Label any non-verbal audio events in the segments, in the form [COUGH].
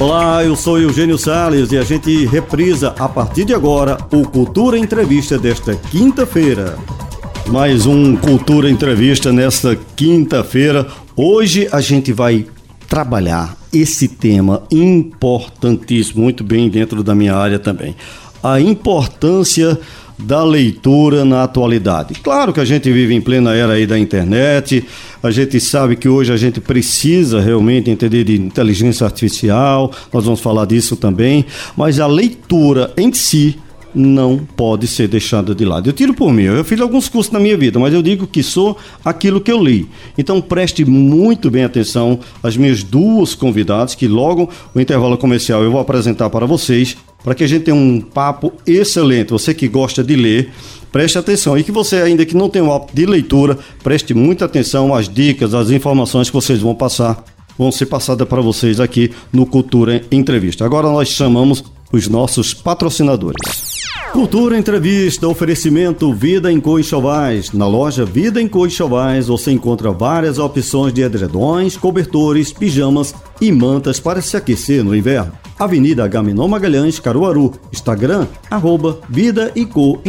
Olá, eu sou Eugênio Sales e a gente reprisa a partir de agora o Cultura Entrevista desta quinta-feira. Mais um Cultura Entrevista nesta quinta-feira. Hoje a gente vai trabalhar esse tema importantíssimo, muito bem dentro da minha área também. A importância da leitura na atualidade. Claro que a gente vive em plena era aí da internet, a gente sabe que hoje a gente precisa realmente entender de inteligência artificial, nós vamos falar disso também, mas a leitura em si não pode ser deixada de lado. Eu tiro por mim, eu fiz alguns cursos na minha vida, mas eu digo que sou aquilo que eu li. Então preste muito bem atenção às minhas duas convidadas, que logo no intervalo comercial eu vou apresentar para vocês, para que a gente tenha um papo excelente. Você que gosta de ler, preste atenção. E que você, ainda que não tenha um hábito de leitura, preste muita atenção às dicas, às informações que vocês vão passar, vão ser passadas para vocês aqui no Cultura Entrevista. Agora nós chamamos os nossos patrocinadores. Cultura Entrevista, oferecimento Vida em Coixovais. Na loja Vida em Coixovais você encontra várias opções de edredões, cobertores, pijamas e mantas para se aquecer no inverno. Avenida Gaminon Magalhães, Caruaru. Instagram, arroba Vida e Co.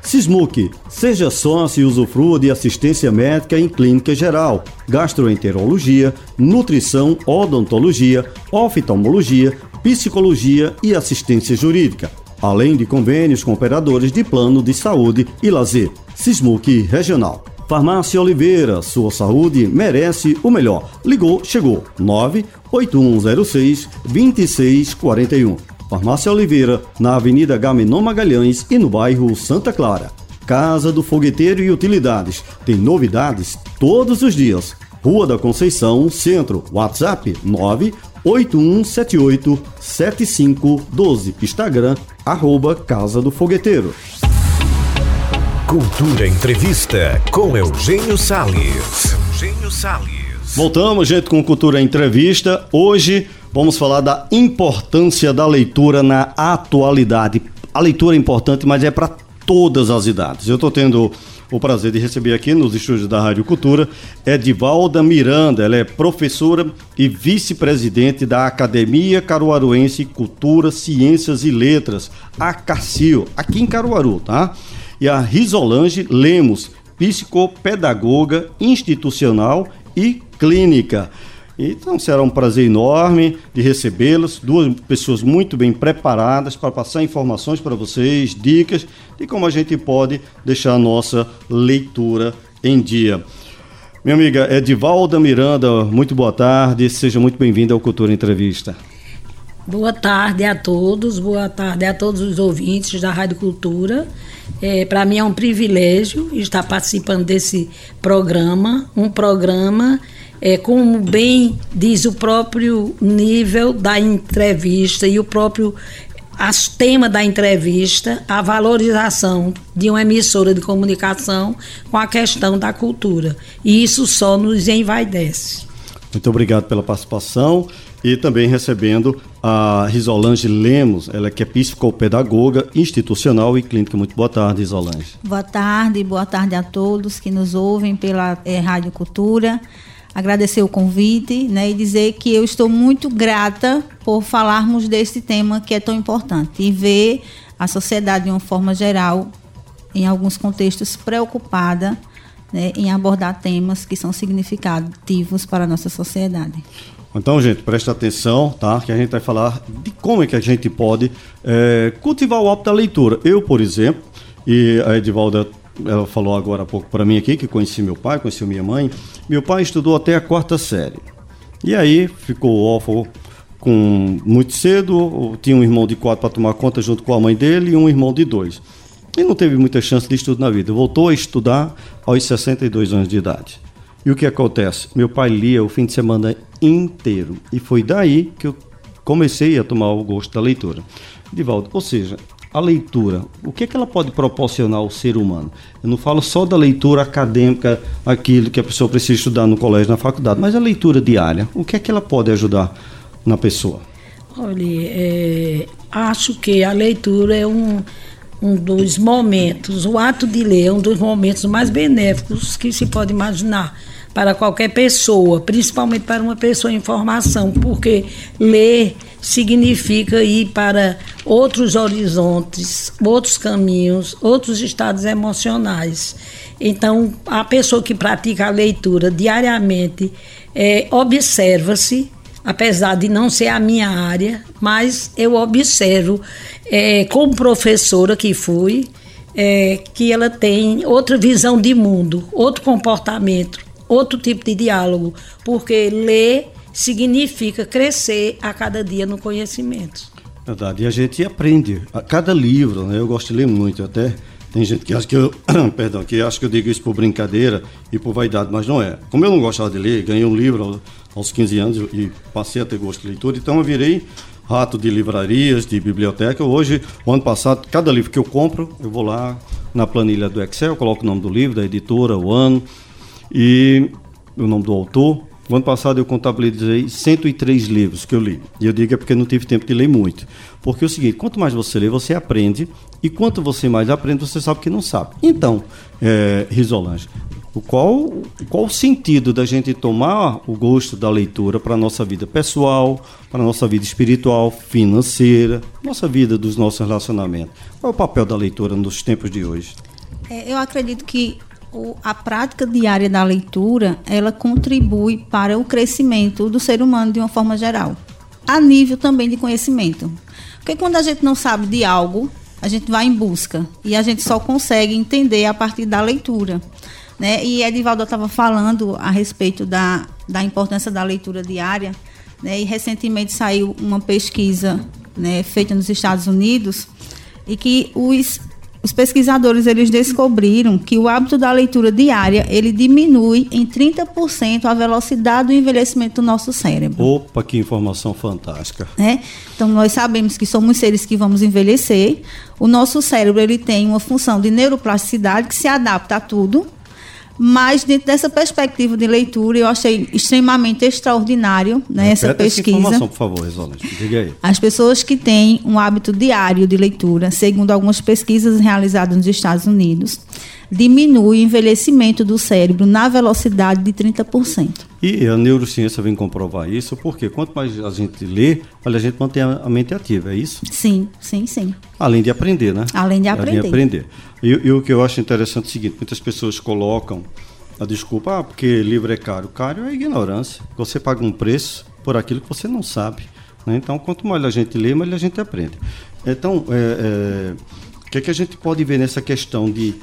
Sismuc, seja sócio e usufrua de assistência médica em clínica geral, gastroenterologia, nutrição, odontologia, oftalmologia, psicologia e assistência jurídica além de convênios com operadores de plano de saúde e lazer. Sismuc Regional. Farmácia Oliveira, sua saúde merece o melhor. Ligou, chegou. 98106 2641. Farmácia Oliveira, na Avenida Gaminon Magalhães e no bairro Santa Clara. Casa do Fogueteiro e Utilidades. Tem novidades todos os dias. Rua da Conceição, Centro. WhatsApp 9 8178 7512. Instagram, arroba Casa do Fogueteiro. Cultura Entrevista com Eugênio Salles. Eugênio Salles. Voltamos, gente, com Cultura Entrevista. Hoje vamos falar da importância da leitura na atualidade. A leitura é importante, mas é para todas as idades. Eu estou tendo o prazer de receber aqui nos estúdios da Rádio Cultura Edivalda Miranda. Ela é professora e vice-presidente da Academia Caruaruense Cultura, Ciências e Letras, a CACIL, aqui em Caruaru, tá? E a Risolange Lemos, psicopedagoga institucional e clínica. Então será um prazer enorme de recebê-los, duas pessoas muito bem preparadas para passar informações para vocês, dicas de como a gente pode deixar a nossa leitura em dia. Minha amiga Edivalda Miranda, muito boa tarde, seja muito bem-vinda ao Cultura Entrevista. Boa tarde a todos, boa tarde a todos os ouvintes da Rádio Cultura. É, Para mim é um privilégio estar participando desse programa, um programa é, como bem diz o próprio nível da entrevista e o próprio as tema da entrevista, a valorização de uma emissora de comunicação com a questão da cultura. E isso só nos envaidece. Muito obrigado pela participação e também recebendo a Risolange Lemos, ela que é psicopedagoga institucional e clínica. Muito boa tarde, Risolange. Boa tarde, boa tarde a todos que nos ouvem pela é, Rádio Cultura agradecer o convite né, e dizer que eu estou muito grata por falarmos desse tema que é tão importante e ver a sociedade de uma forma geral, em alguns contextos, preocupada né, em abordar temas que são significativos para a nossa sociedade. Então, gente, presta atenção, tá? Que a gente vai falar de como é que a gente pode é, cultivar o hábito da leitura. Eu, por exemplo, e a Edivalda ela falou agora há pouco para mim aqui que conheci meu pai, conheci minha mãe. Meu pai estudou até a quarta série. E aí ficou órfão com muito cedo, tinha um irmão de quatro para tomar conta junto com a mãe dele e um irmão de dois. E não teve muita chance de estudo na vida. Voltou a estudar aos 62 anos de idade. E o que acontece? Meu pai lia o fim de semana inteiro. E foi daí que eu comecei a tomar o gosto da leitura. Divaldo, ou seja, a leitura, o que, é que ela pode proporcionar ao ser humano? Eu não falo só da leitura acadêmica, aquilo que a pessoa precisa estudar no colégio, na faculdade, mas a leitura diária, o que é que ela pode ajudar na pessoa? Olha, é, acho que a leitura é um, um dos momentos, o ato de ler é um dos momentos mais benéficos que se pode imaginar para qualquer pessoa, principalmente para uma pessoa em formação, porque ler significa ir para outros horizontes, outros caminhos, outros estados emocionais. Então, a pessoa que pratica a leitura diariamente é, observa-se, apesar de não ser a minha área, mas eu observo, é, como professora que fui, é, que ela tem outra visão de mundo, outro comportamento, outro tipo de diálogo, porque ler significa crescer a cada dia no conhecimento. Verdade, e a gente aprende. A cada livro, né? Eu gosto de ler muito, até tem gente que acha que eu, [COUGHS] perdão, que acha que eu digo isso por brincadeira e por vaidade, mas não é. Como eu não gostava de ler, ganhei um livro aos 15 anos e passei a ter gosto de leitura, então eu virei rato de livrarias, de biblioteca. Hoje, o ano passado, cada livro que eu compro, eu vou lá na planilha do Excel, coloco o nome do livro, da editora, o ano, e o nome do autor. O ano passado eu contabilizei 103 livros que eu li. E eu digo é porque não tive tempo de ler muito. Porque é o seguinte, quanto mais você lê, você aprende. E quanto você mais aprende, você sabe que não sabe. Então, é, Risolange, qual, qual o sentido da gente tomar o gosto da leitura para a nossa vida pessoal, para a nossa vida espiritual, financeira, nossa vida dos nossos relacionamentos? Qual é o papel da leitura nos tempos de hoje? É, eu acredito que o, a prática diária da leitura ela contribui para o crescimento do ser humano de uma forma geral, a nível também de conhecimento. Porque quando a gente não sabe de algo, a gente vai em busca e a gente só consegue entender a partir da leitura. Né? E Edivaldo estava falando a respeito da, da importância da leitura diária, né? e recentemente saiu uma pesquisa né, feita nos Estados Unidos e que os os pesquisadores eles descobriram que o hábito da leitura diária ele diminui em 30% a velocidade do envelhecimento do nosso cérebro. Opa, que informação fantástica. É? Então nós sabemos que somos seres que vamos envelhecer. O nosso cérebro ele tem uma função de neuroplasticidade que se adapta a tudo, mas dentro dessa perspectiva de leitura, eu achei extremamente extraordinário né, essa pesquisa. Essa informação, por favor. Diga aí. As pessoas que têm um hábito diário de leitura, segundo algumas pesquisas realizadas nos Estados Unidos, diminui o envelhecimento do cérebro na velocidade de 30%. E a neurociência vem comprovar isso, porque quanto mais a gente lê, a gente mantém a mente ativa, é isso? Sim, sim, sim. Além de aprender, né? Além de aprender. Além de aprender. E, e o que eu acho interessante é o seguinte, muitas pessoas colocam a desculpa, ah, porque livro é caro. Caro é ignorância. Você paga um preço por aquilo que você não sabe. Né? Então, quanto mais a gente lê, mais a gente aprende. Então, é, é, o que, é que a gente pode ver nessa questão de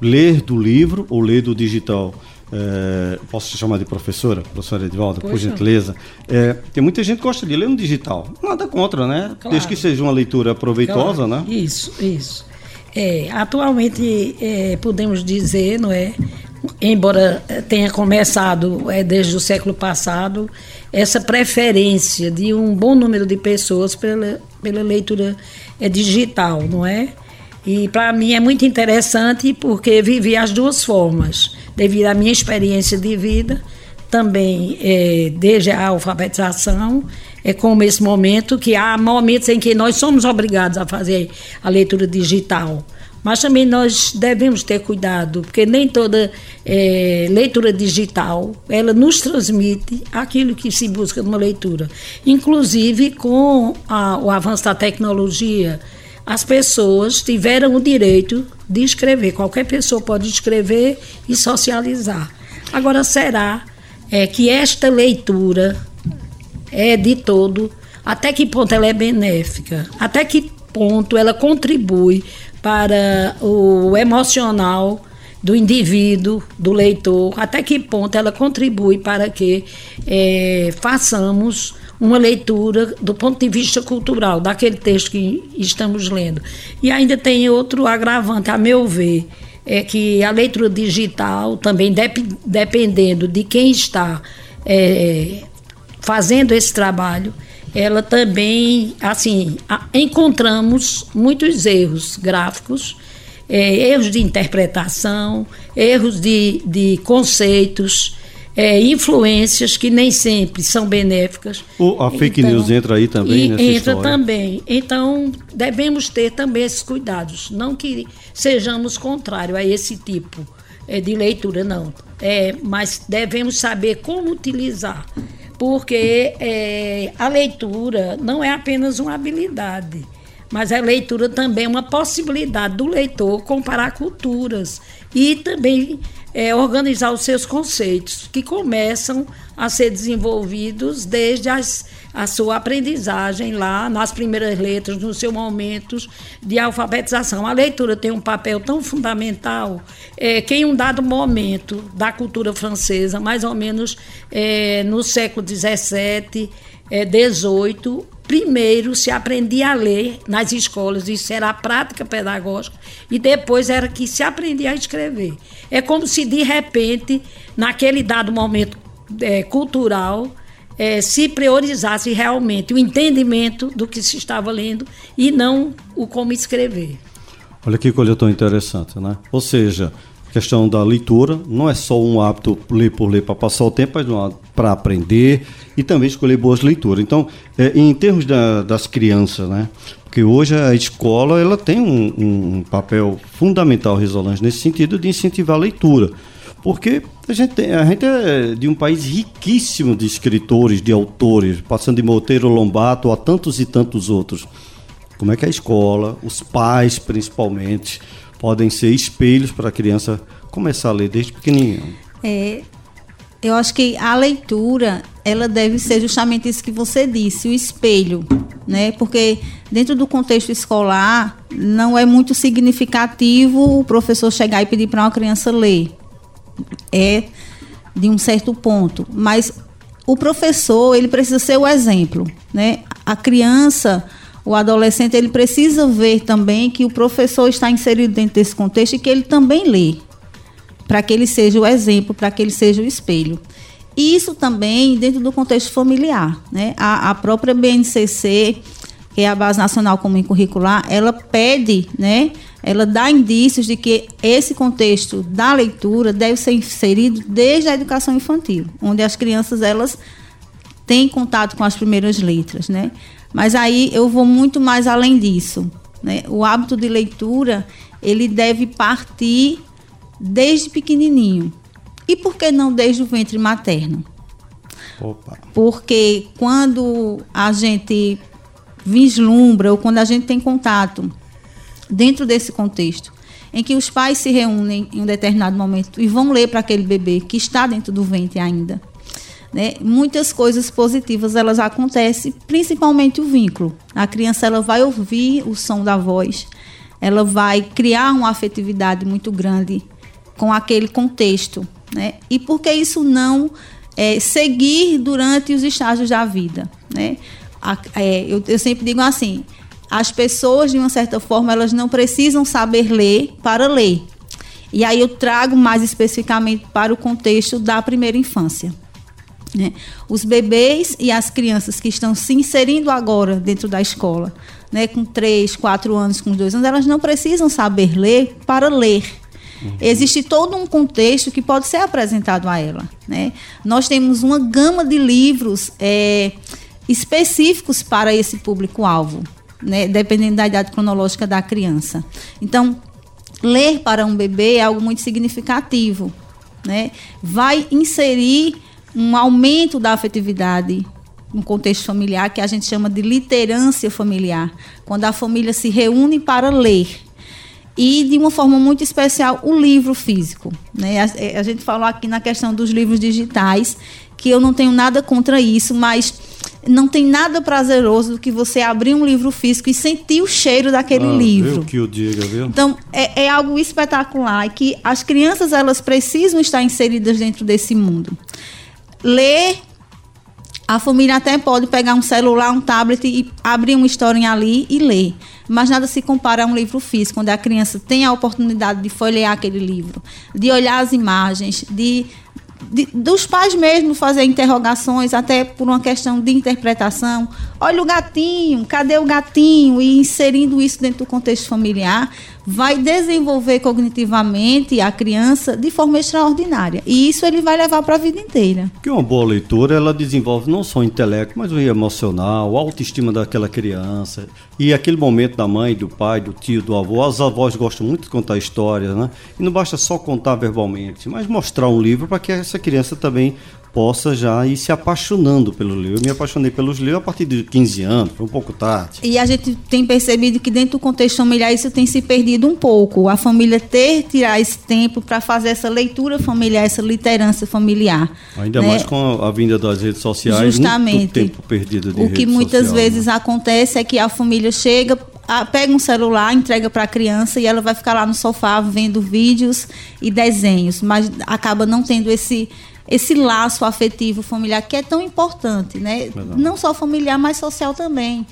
ler do livro ou ler do digital. É, posso te chamar de professora, professora Edvalda, por gentileza. É, tem muita gente que gosta de ler no digital. Nada contra, né? Claro. Desde que seja uma leitura proveitosa, claro. né? Isso, isso. É, atualmente é, podemos dizer, não é? Embora tenha começado é, desde o século passado, essa preferência de um bom número de pessoas pela, pela leitura é, digital, não é? E para mim é muito interessante porque vivi as duas formas, devido à minha experiência de vida, também é, desde a alfabetização, é como esse momento que há momentos em que nós somos obrigados a fazer a leitura digital. Mas também nós devemos ter cuidado, porque nem toda é, leitura digital ela nos transmite aquilo que se busca numa leitura. Inclusive com a, o avanço da tecnologia, as pessoas tiveram o direito de escrever. Qualquer pessoa pode escrever e socializar. Agora, será é, que esta leitura é de todo, até que ponto ela é benéfica? Até que ponto ela contribui para o emocional do indivíduo, do leitor, até que ponto ela contribui para que é, façamos uma leitura do ponto de vista cultural daquele texto que estamos lendo. E ainda tem outro agravante, a meu ver, é que a leitura digital também, dep dependendo de quem está é, fazendo esse trabalho, ela também, assim, encontramos muitos erros gráficos, é, erros de interpretação, erros de, de conceitos, é, influências que nem sempre são benéficas. O, a fake então, news entra aí também nessa entra história? também. Então, devemos ter também esses cuidados. Não que sejamos contrários a esse tipo é, de leitura, não. É, mas devemos saber como utilizar. Porque é, a leitura não é apenas uma habilidade mas a leitura também é uma possibilidade do leitor comparar culturas e também é, organizar os seus conceitos, que começam a ser desenvolvidos desde as, a sua aprendizagem lá nas primeiras letras, nos seus momentos de alfabetização. A leitura tem um papel tão fundamental é, que em um dado momento da cultura francesa, mais ou menos é, no século XVII, é, 18, primeiro se aprendia a ler nas escolas, isso era a prática pedagógica, e depois era que se aprendia a escrever. É como se de repente, naquele dado momento é, cultural, é, se priorizasse realmente o entendimento do que se estava lendo e não o como escrever. Olha que coisa tão interessante, né? Ou seja, questão da leitura não é só um hábito ler por ler para passar o tempo, mas para aprender e também escolher boas leituras. Então, é, em termos da, das crianças, né? Porque hoje a escola ela tem um, um papel fundamental, Risolante, nesse sentido de incentivar a leitura. Porque a gente, tem, a gente é de um país riquíssimo de escritores, de autores, passando de Monteiro Lombato a tantos e tantos outros. Como é que a escola, os pais principalmente, podem ser espelhos para a criança começar a ler desde pequenininho. É, eu acho que a leitura ela deve ser justamente isso que você disse, o espelho, né? Porque dentro do contexto escolar não é muito significativo o professor chegar e pedir para uma criança ler. É de um certo ponto, mas o professor ele precisa ser o exemplo, né? A criança o adolescente ele precisa ver também que o professor está inserido dentro desse contexto e que ele também lê, para que ele seja o exemplo, para que ele seja o espelho. Isso também dentro do contexto familiar. Né? A, a própria BNCC, que é a Base Nacional Comum Curricular, ela pede, né, ela dá indícios de que esse contexto da leitura deve ser inserido desde a educação infantil, onde as crianças elas têm contato com as primeiras letras, né? Mas aí eu vou muito mais além disso. Né? O hábito de leitura ele deve partir desde pequenininho. E por que não desde o ventre materno? Opa. Porque quando a gente vislumbra ou quando a gente tem contato dentro desse contexto, em que os pais se reúnem em um determinado momento e vão ler para aquele bebê que está dentro do ventre ainda, né, muitas coisas positivas elas acontecem, principalmente o vínculo. A criança ela vai ouvir o som da voz, ela vai criar uma afetividade muito grande com aquele contexto, né? E por que isso não é, seguir durante os estágios da vida, né? A, é, eu, eu sempre digo assim, as pessoas de uma certa forma elas não precisam saber ler para ler. E aí eu trago mais especificamente para o contexto da primeira infância. Né? Os bebês e as crianças que estão se inserindo agora dentro da escola, né, com 3, 4 anos, com 2 anos, elas não precisam saber ler para ler. Existe todo um contexto que pode ser apresentado a ela. Né? Nós temos uma gama de livros é, específicos para esse público-alvo, né? dependendo da idade cronológica da criança. Então, ler para um bebê é algo muito significativo. Né? Vai inserir um aumento da afetividade no contexto familiar, que a gente chama de literância familiar, quando a família se reúne para ler. E, de uma forma muito especial, o livro físico. Né? A, é, a gente falou aqui na questão dos livros digitais, que eu não tenho nada contra isso, mas não tem nada prazeroso do que você abrir um livro físico e sentir o cheiro daquele ah, livro. Viu que o diga, viu? Então, é, é, algo espetacular e que as crianças elas precisam estar inseridas dentro desse mundo ler, a família até pode pegar um celular, um tablet e abrir uma historinha ali e ler. Mas nada se compara a um livro físico, onde a criança tem a oportunidade de folhear aquele livro, de olhar as imagens, de, de dos pais mesmo fazer interrogações, até por uma questão de interpretação. Olha o gatinho, cadê o gatinho? E inserindo isso dentro do contexto familiar, vai desenvolver cognitivamente a criança de forma extraordinária. E isso ele vai levar para a vida inteira. Que uma boa leitura, ela desenvolve não só o intelecto, mas o emocional, a autoestima daquela criança. E aquele momento da mãe, do pai, do tio, do avô. As avós gostam muito de contar histórias, né? E não basta só contar verbalmente, mas mostrar um livro para que essa criança também possa já ir se apaixonando pelo livro. Eu me apaixonei pelos livros a partir de 15 anos, foi um pouco tarde. E a gente tem percebido que dentro do contexto familiar isso tem se perdido um pouco. A família ter, tirar esse tempo para fazer essa leitura familiar, essa literância familiar. Ainda né? mais com a, a, vinda das redes sociais, Justamente. muito tempo perdido de O que muitas social, vezes né? acontece é que a família chega, pega um celular, entrega para a criança e ela vai ficar lá no sofá vendo vídeos e desenhos, mas acaba não tendo esse esse laço afetivo familiar que é tão importante, né? Não só familiar, mas social também.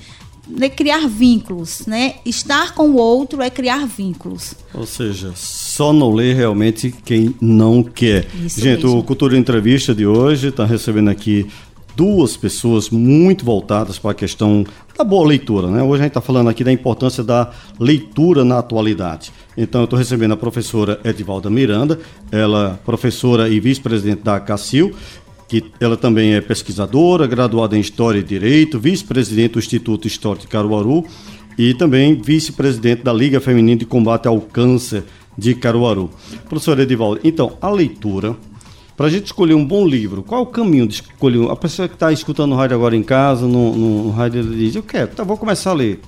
De criar vínculos, né? Estar com o outro é criar vínculos. Ou seja, só não lê realmente quem não quer. Isso Gente, mesmo. o Cultura Entrevista de hoje está recebendo aqui duas pessoas muito voltadas para a questão da boa leitura, né? Hoje a gente está falando aqui da importância da leitura na atualidade. Então eu estou recebendo a professora Edivalda Miranda, ela professora e vice-presidente da CACIL, que ela também é pesquisadora, graduada em História e Direito, vice-presidente do Instituto Histórico de Caruaru e também vice-presidente da Liga Feminina de Combate ao Câncer de Caruaru. Professora Edivalda, então, a leitura para a gente escolher um bom livro, qual o caminho de escolher? A pessoa que está escutando o rádio agora em casa, no, no, no rádio, ele diz: Eu quero, tá, vou começar a ler.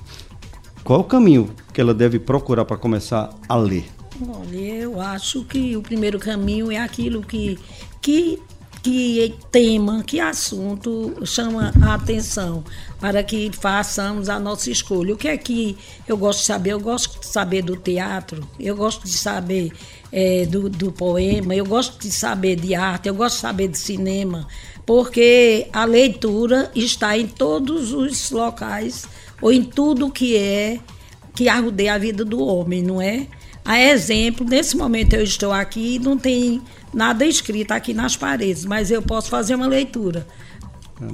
Qual o caminho que ela deve procurar para começar a ler? Olha, eu acho que o primeiro caminho é aquilo que, que que tema, que assunto chama a atenção para que façamos a nossa escolha. O que é que eu gosto de saber? Eu gosto de saber do teatro, eu gosto de saber é, do, do poema, eu gosto de saber de arte, eu gosto de saber de cinema, porque a leitura está em todos os locais ou em tudo que é que arrudeia a vida do homem, não é? A exemplo, nesse momento eu estou aqui e não tem nada escrito aqui nas paredes, mas eu posso fazer uma leitura,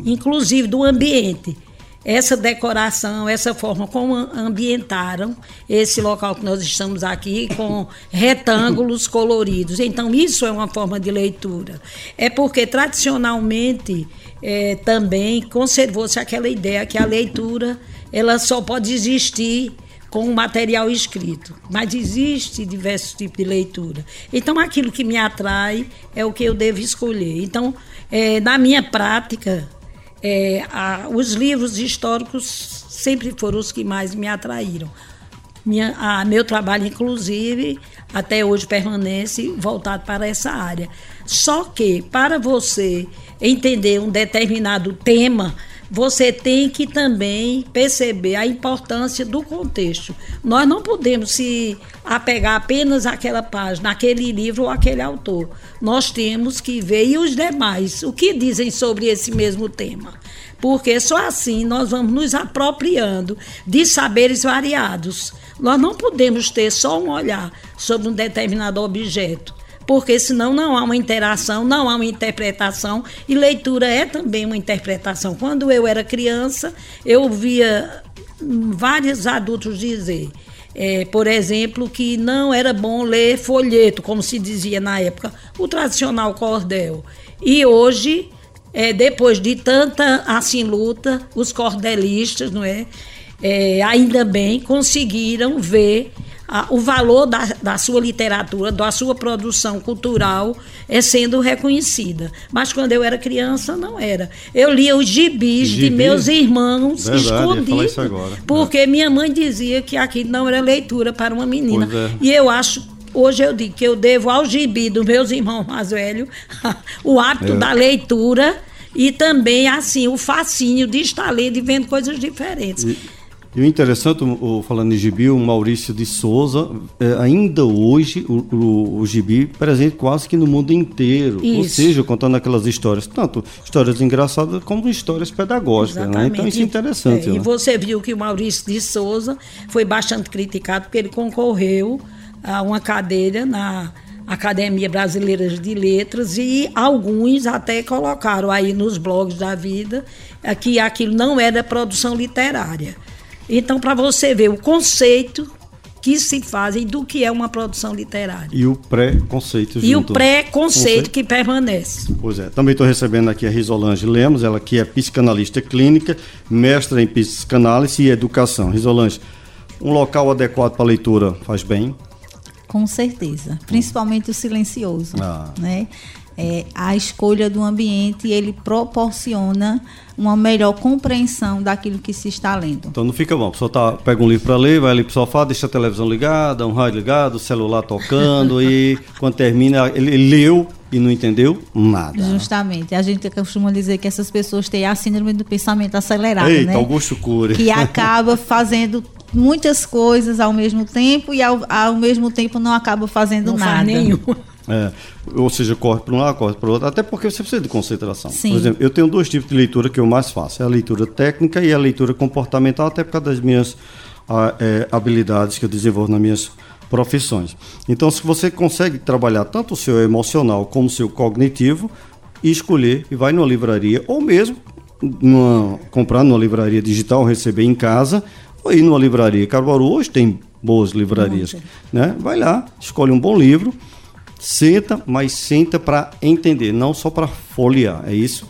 inclusive do ambiente. Essa decoração, essa forma como ambientaram esse local que nós estamos aqui, com [LAUGHS] retângulos coloridos. Então, isso é uma forma de leitura. É porque, tradicionalmente, é, também conservou-se aquela ideia que a leitura ela só pode existir com o material escrito. Mas existe diversos tipos de leitura. Então, aquilo que me atrai é o que eu devo escolher. Então, é, na minha prática, é, a, os livros históricos sempre foram os que mais me atraíram. Minha, a, meu trabalho, inclusive, até hoje permanece voltado para essa área. Só que, para você entender um determinado tema, você tem que também perceber a importância do contexto. Nós não podemos se apegar apenas àquela página, àquele livro ou àquele autor. Nós temos que ver e os demais, o que dizem sobre esse mesmo tema. Porque só assim nós vamos nos apropriando de saberes variados. Nós não podemos ter só um olhar sobre um determinado objeto porque senão não há uma interação, não há uma interpretação, e leitura é também uma interpretação. Quando eu era criança, eu via vários adultos dizer, é, por exemplo, que não era bom ler folheto, como se dizia na época, o tradicional cordel. E hoje, é, depois de tanta assim luta, os cordelistas, não é, é ainda bem conseguiram ver a, o valor da, da sua literatura, da sua produção cultural é sendo reconhecida. Mas quando eu era criança, não era. Eu lia os gibis Gibi? de meus irmãos escondidos, porque é. minha mãe dizia que aquilo não era leitura para uma menina. É. E eu acho Hoje eu digo que eu devo ao gibi dos meus irmãos mais velhos [LAUGHS] o hábito é. da leitura e também, assim, o fascínio de estar lendo e vendo coisas diferentes. E, e o interessante, o, falando em gibi, o Maurício de Souza, é, ainda hoje, o, o, o, gibi presente quase que no mundo inteiro. Isso. Ou seja, contando aquelas histórias, tanto histórias engraçadas como histórias pedagógicas. Né? Então isso é interessante. É, né? E você viu que o Maurício de Souza foi bastante criticado porque ele concorreu a uma cadeira na Academia Brasileira de Letras e alguns até colocaram aí nos blogs da vida que aquilo não era produção literária. Então, para você ver o conceito que se fazem do que é uma produção literária. E o preconceito E o preconceito que permanece. Pois é. Também estou recebendo aqui a Risolange Lemos, ela que é psicanalista clínica, mestra em psicanálise e educação. Risolange, um local adequado para leitura faz bem? Com certeza, principalmente o silencioso, ah. né? É, a escolha do ambiente ele proporciona uma melhor compreensão daquilo que se está lendo. Então não fica bom, a pessoa tá, pega um livro para ler, vai ali pro sofá, deixa a televisão ligada, um rádio ligado, o celular tocando e [LAUGHS] quando termina ele, ele leu e não entendeu nada. Justamente. A gente costuma dizer que essas pessoas têm a síndrome do pensamento acelerado, Eita, né? Augusto Cury. Que acaba [LAUGHS] fazendo muitas coisas ao mesmo tempo e ao, ao mesmo tempo não acaba fazendo não nada. Faz nenhum. É, ou seja, corre para um lado, corre para o outro, até porque você precisa de concentração. Sim. Por exemplo, eu tenho dois tipos de leitura que eu mais faço: é a leitura técnica e a leitura comportamental, até por causa das minhas a, é, habilidades que eu desenvolvo nas minhas profissões. Então, se você consegue trabalhar tanto o seu emocional como o seu cognitivo, e escolher e vai numa livraria, ou mesmo numa, comprar numa livraria digital, receber em casa, ou ir numa livraria. Caruaru hoje tem boas livrarias. Né? Vai lá, escolhe um bom livro, senta, mas senta para entender, não só para folhear, é isso?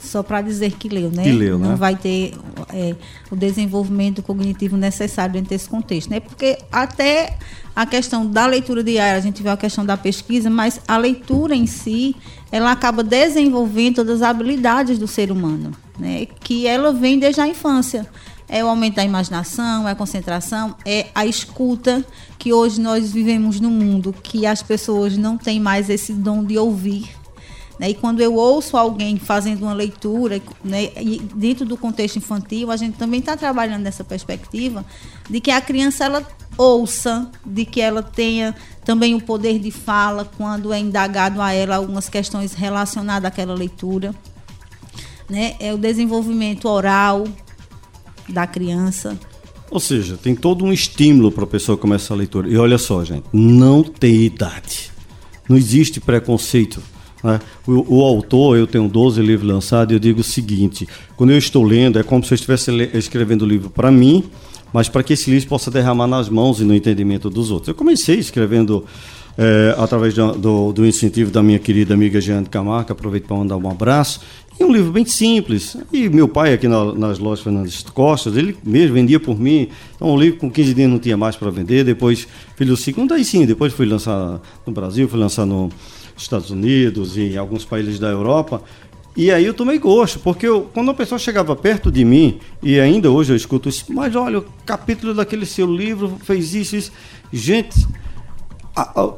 Só para dizer que leu, né? Que leu, não né? vai ter é, o desenvolvimento cognitivo necessário dentro desse contexto, né? Porque até a questão da leitura diária, a gente vê a questão da pesquisa, mas a leitura em si, ela acaba desenvolvendo todas as habilidades do ser humano, né? Que ela vem desde a infância é o aumento da imaginação, é a concentração, é a escuta, que hoje nós vivemos num mundo que as pessoas não têm mais esse dom de ouvir. Né? E quando eu ouço alguém fazendo uma leitura, né, dentro do contexto infantil, a gente também está trabalhando nessa perspectiva de que a criança ela ouça, de que ela tenha também o poder de fala quando é indagado a ela algumas questões relacionadas àquela leitura. Né? É o desenvolvimento oral, da criança. Ou seja, tem todo um estímulo para a pessoa começar a leitura. E olha só, gente, não tem idade. Não existe preconceito. Né? O, o, autor, eu tenho 12 livros lançados, e eu digo o seguinte: quando eu estou lendo, é como se eu estivesse escrevendo o livro para mim, mas para que esse livro possa derramar nas mãos e no entendimento dos outros. Eu comecei escrevendo é, através do, do, do, incentivo da minha querida amiga Jeane Camargo, aproveito para mandar um abraço. E um livro bem simples. E meu pai, aqui na, nas lojas Fernandes Costas, ele mesmo vendia por mim. Então, um livro com 15 dias não tinha mais para vender. Depois, filho segundo, aí sim, depois fui lançar no Brasil, fui lançar nos Estados Unidos e em alguns países da Europa. E aí eu tomei gosto, porque eu, quando a pessoa chegava perto de mim, e ainda hoje eu escuto isso, mas olha, o capítulo daquele seu livro fez isso, isso. Gente,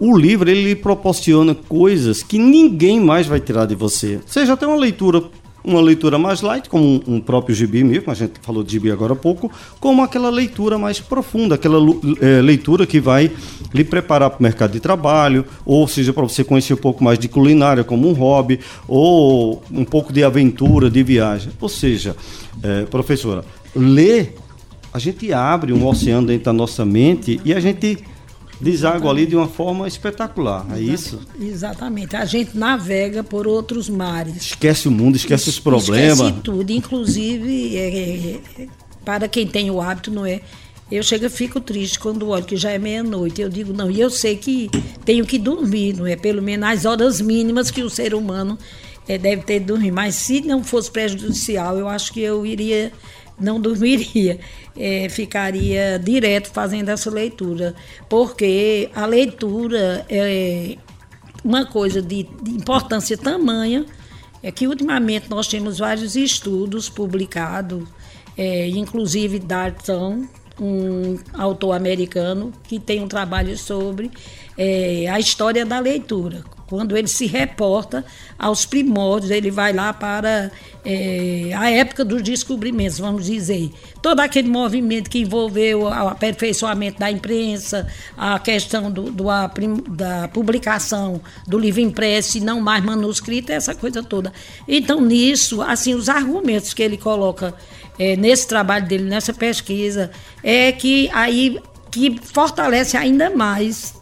o livro ele proporciona coisas que ninguém mais vai tirar de você. Seja até uma leitura uma leitura mais light, como um, um, próprio gibi mesmo, a gente falou de gibi agora há pouco, como aquela leitura mais profunda, aquela é, leitura que vai lhe preparar para o mercado de trabalho, ou seja, para você conhecer um pouco mais de culinária como um hobby, ou um pouco de aventura, de viagem. Ou seja, é, professora, ler, a gente abre um oceano dentro da nossa mente e a gente deságua ali de uma forma espetacular, é isso? Exatamente. A gente navega por outros mares. Esquece o mundo, esquece os problemas. Esquece tudo, inclusive é, é, é, para quem tem o hábito, não é? Eu chego e fico triste quando olho que já é meia-noite. Eu digo, não, e eu sei que tenho que dormir, não é? Pelo menos as horas mínimas que o ser humano é, deve ter de dormir. Mas se não fosse prejudicial, eu acho que eu iria não dormiria, é, ficaria direto fazendo essa leitura, porque a leitura é uma coisa de, de importância tamanha, é que ultimamente nós temos vários estudos publicados, é, inclusive Darton, um autor americano que tem um trabalho sobre é, a história da leitura, quando ele se reporta aos primórdios, ele vai lá para é, a época dos descobrimentos, vamos dizer. Todo aquele movimento que envolveu o aperfeiçoamento da imprensa, a questão do, do a, da publicação do livro impresso e não mais manuscrito, essa coisa toda. Então, nisso, assim, os argumentos que ele coloca é, nesse trabalho dele, nessa pesquisa, é que aí que fortalece ainda mais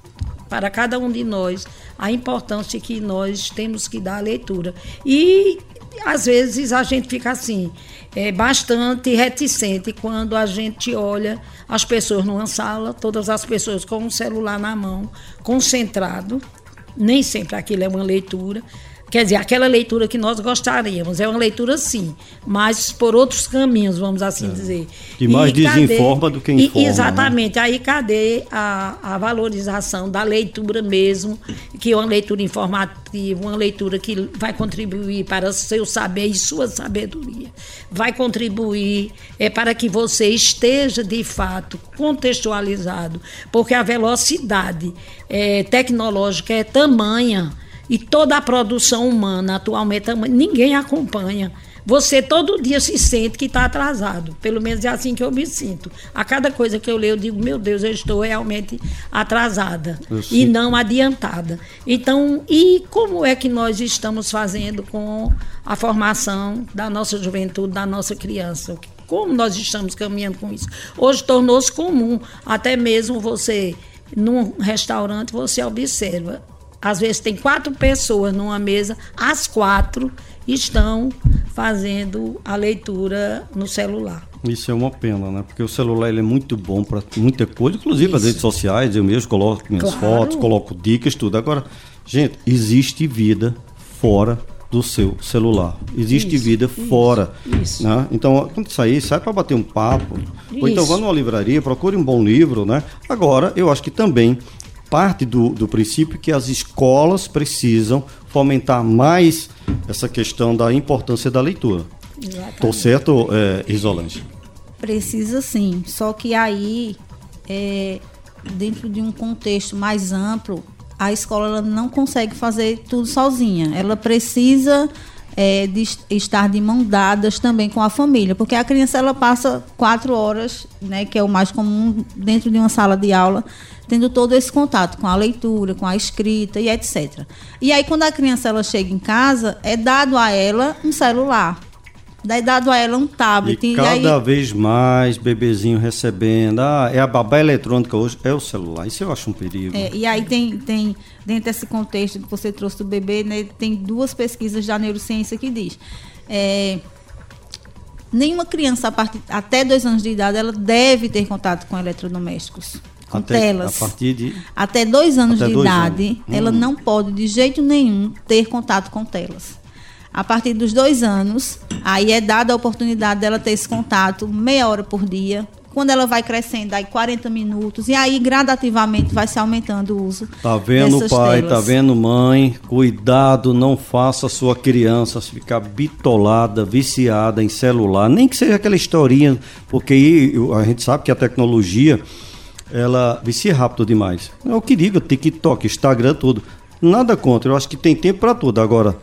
para cada um de nós a importância que nós temos que dar à leitura. E às vezes a gente fica assim, é, bastante reticente quando a gente olha as pessoas numa sala, todas as pessoas com um celular na mão, concentrado. Nem sempre aquilo é uma leitura. Quer dizer, aquela leitura que nós gostaríamos. É uma leitura, sim, mas por outros caminhos, vamos assim é. dizer. Que mais e desinforma cadê, do que informa. E, né? exatamente. Né? Aí cadê a, a valorização da leitura mesmo, que é uma leitura informativa, uma leitura que vai contribuir para seu saber e sua sabedoria. Vai contribuir é, para que você esteja, de fato, contextualizado, porque a velocidade é, tecnológica é tamanha e toda a produção humana atualmente, ninguém acompanha. Você todo dia se sente que está atrasado. Pelo menos é assim que eu me sinto. A cada coisa que eu leio, eu digo, meu Deus, eu estou realmente atrasada e não adiantada. Então, e como é que nós estamos fazendo com a formação da nossa juventude, da nossa criança? Como nós estamos caminhando com isso? Hoje tornou-se comum, até mesmo você, num restaurante, você observa às vezes tem quatro pessoas numa mesa, as quatro estão fazendo a leitura no celular. Isso é uma pena, né? Porque o celular ele é muito bom para muita coisa, inclusive Isso. as redes sociais. Eu mesmo coloco minhas claro. fotos, coloco dicas, tudo. Agora, gente, existe vida fora do seu celular. Existe isso, vida isso, fora. Isso. Né? Então, quando sair, sai para bater um papo. Ou então vá numa livraria, procure um bom livro, né? Agora, eu acho que também parte do, do princípio que as escolas precisam fomentar mais essa questão da importância da leitura. Estou certo, é, Isolante? Precisa sim, só que aí, é, dentro de um contexto mais amplo, a escola não consegue fazer tudo sozinha. Ela precisa é, de estar de mão dadas também com a família, porque a criança ela passa quatro horas, né, que é o mais comum dentro de uma sala de aula, tendo todo esse contato com a leitura, com a escrita e etc. E aí quando a criança ela chega em casa, é dado a ela um celular. Daí dado a ela um tablet. E, e cada aí... vez mais bebezinho recebendo. Ah, é a babá eletrônica hoje, é o celular. Isso eu acho um perigo. É, e aí tem, tem, dentro desse contexto que você trouxe do bebê, né, tem duas pesquisas da neurociência que diz. É, nenhuma criança a partir, até dois anos de idade ela deve ter contato com eletrodomésticos com até, telas. A partir de. Até dois anos até de dois idade, anos. ela hum. não pode de jeito nenhum ter contato com telas. A partir dos dois anos, aí é dada a oportunidade dela ter esse contato meia hora por dia. Quando ela vai crescendo, aí 40 minutos. E aí, gradativamente, vai se aumentando o uso. Tá vendo, pai? Tá telas. Tá vendo, mãe? Cuidado, não faça a sua criança ficar bitolada, viciada em celular. Nem que seja aquela historinha, porque a gente sabe que a tecnologia ela vicia rápido demais. É o que digo, TikTok, Instagram, tudo. Nada contra, eu acho que tem tempo para tudo. Agora,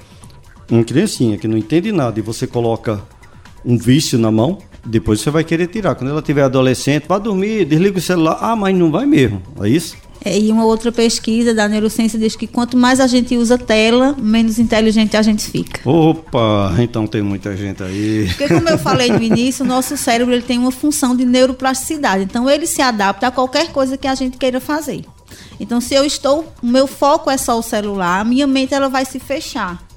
uma criancinha que não entende nada e você coloca um vício na mão, depois você vai querer tirar. Quando ela tiver adolescente, vai dormir, desliga o celular. Ah, mas não vai mesmo. É isso? É, e uma outra pesquisa da neurociência diz que quanto mais a gente usa tela, menos inteligente a gente fica. Opa, então tem muita gente aí. Porque como eu falei no início, o nosso cérebro ele tem uma função de neuroplasticidade. Então ele se adapta a qualquer coisa que a gente queira fazer. Então se eu estou, o meu foco é só o celular, a minha mente ela vai se fechar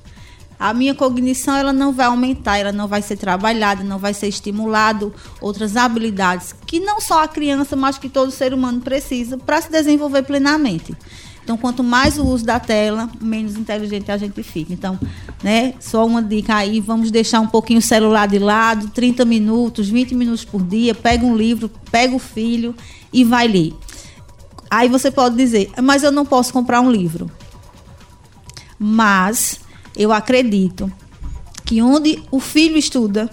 a minha cognição ela não vai aumentar, ela não vai ser trabalhada, não vai ser estimulado outras habilidades que não só a criança, mas que todo ser humano precisa para se desenvolver plenamente. Então, quanto mais o uso da tela, menos inteligente a gente fica. Então, né, só uma dica aí, vamos deixar um pouquinho o celular de lado, 30 minutos, 20 minutos por dia, pega um livro, pega o filho e vai ler. Aí você pode dizer, mas eu não posso comprar um livro. Mas eu acredito que onde o filho estuda,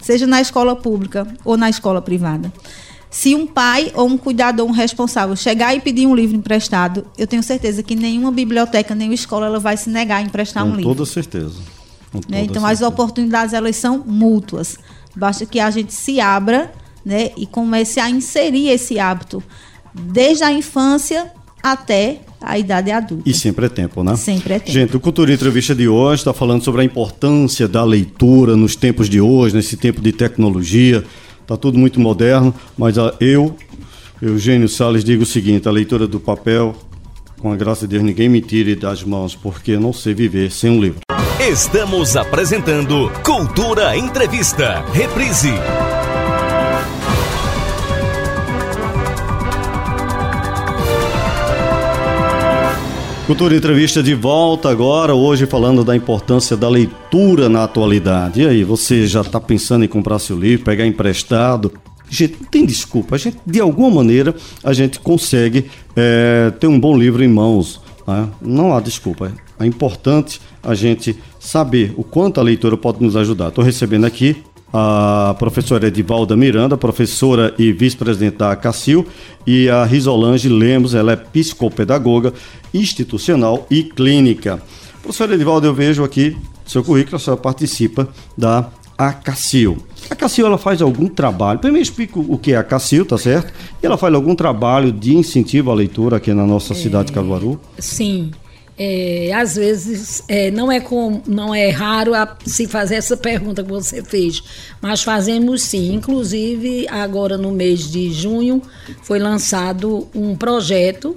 seja na escola pública ou na escola privada, se um pai ou um cuidador, um responsável chegar e pedir um livro emprestado, eu tenho certeza que nenhuma biblioteca, nenhuma escola ela vai se negar a emprestar Com um livro. Com toda certeza. Com né? Então certeza. as oportunidades elas são mútuas. Basta que a gente se abra, né, e comece a inserir esse hábito desde a infância até a idade adulta. E sempre é tempo, né? Sempre é tempo. Gente, o Cultura Entrevista de hoje está falando sobre a importância da leitura nos tempos de hoje, nesse tempo de tecnologia. Está tudo muito moderno, mas a, eu, Eugênio Salles, digo o seguinte: a leitura do papel, com a graça de Deus, ninguém me tire das mãos, porque eu não sei viver sem um livro. Estamos apresentando Cultura Entrevista. Reprise. Cultura Entrevista de volta agora, hoje falando da importância da leitura na atualidade. E aí, você já está pensando em comprar seu livro, pegar emprestado? Gente, não tem desculpa. A gente, de alguma maneira, a gente consegue é, ter um bom livro em mãos. Né? Não há desculpa. É importante a gente saber o quanto a leitura pode nos ajudar. Estou recebendo aqui a professora Edivalda Miranda, professora e vice-presidente da ACACIL, e a Risolange Lemos, ela é psicopedagoga institucional e clínica. Professora Edivalda, eu vejo aqui seu currículo, a senhora participa da ACACIL. A ACACIL ela faz algum trabalho, primeiro explico o que é a ACACIL, tá certo? E ela faz algum trabalho de incentivo à leitura aqui na nossa é, cidade de Caruaru? Sim, é, às vezes é, não, é com, não é raro a, se fazer essa pergunta que você fez, mas fazemos sim. Inclusive, agora no mês de junho, foi lançado um projeto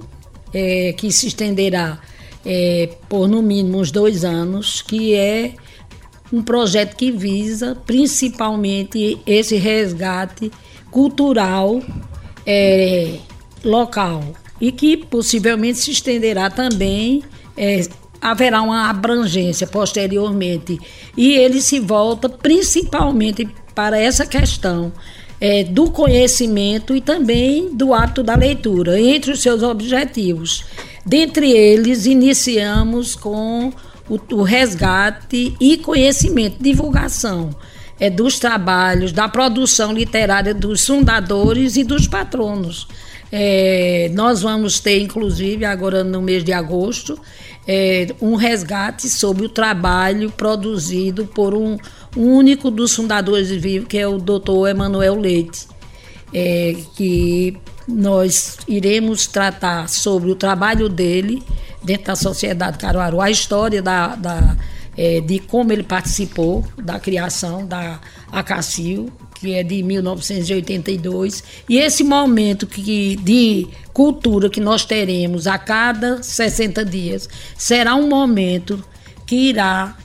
é, que se estenderá é, por no mínimo uns dois anos, que é um projeto que visa principalmente esse resgate cultural é, local e que possivelmente se estenderá também é, haverá uma abrangência posteriormente. E ele se volta principalmente para essa questão é, do conhecimento e também do ato da leitura, entre os seus objetivos. Dentre eles, iniciamos com o, o resgate e conhecimento, divulgação é, dos trabalhos, da produção literária dos fundadores e dos patronos. É, nós vamos ter, inclusive, agora no mês de agosto, é, um resgate sobre o trabalho produzido por um, único dos fundadores de Vivo, que é o doutor Emanuel Leite, é, que nós iremos tratar sobre o trabalho dele dentro da sociedade Caruaru, a história da, da é, de como ele participou da criação da Acacil, que é de 1982, e esse momento que, de cultura que nós teremos a cada 60 dias será um momento que irá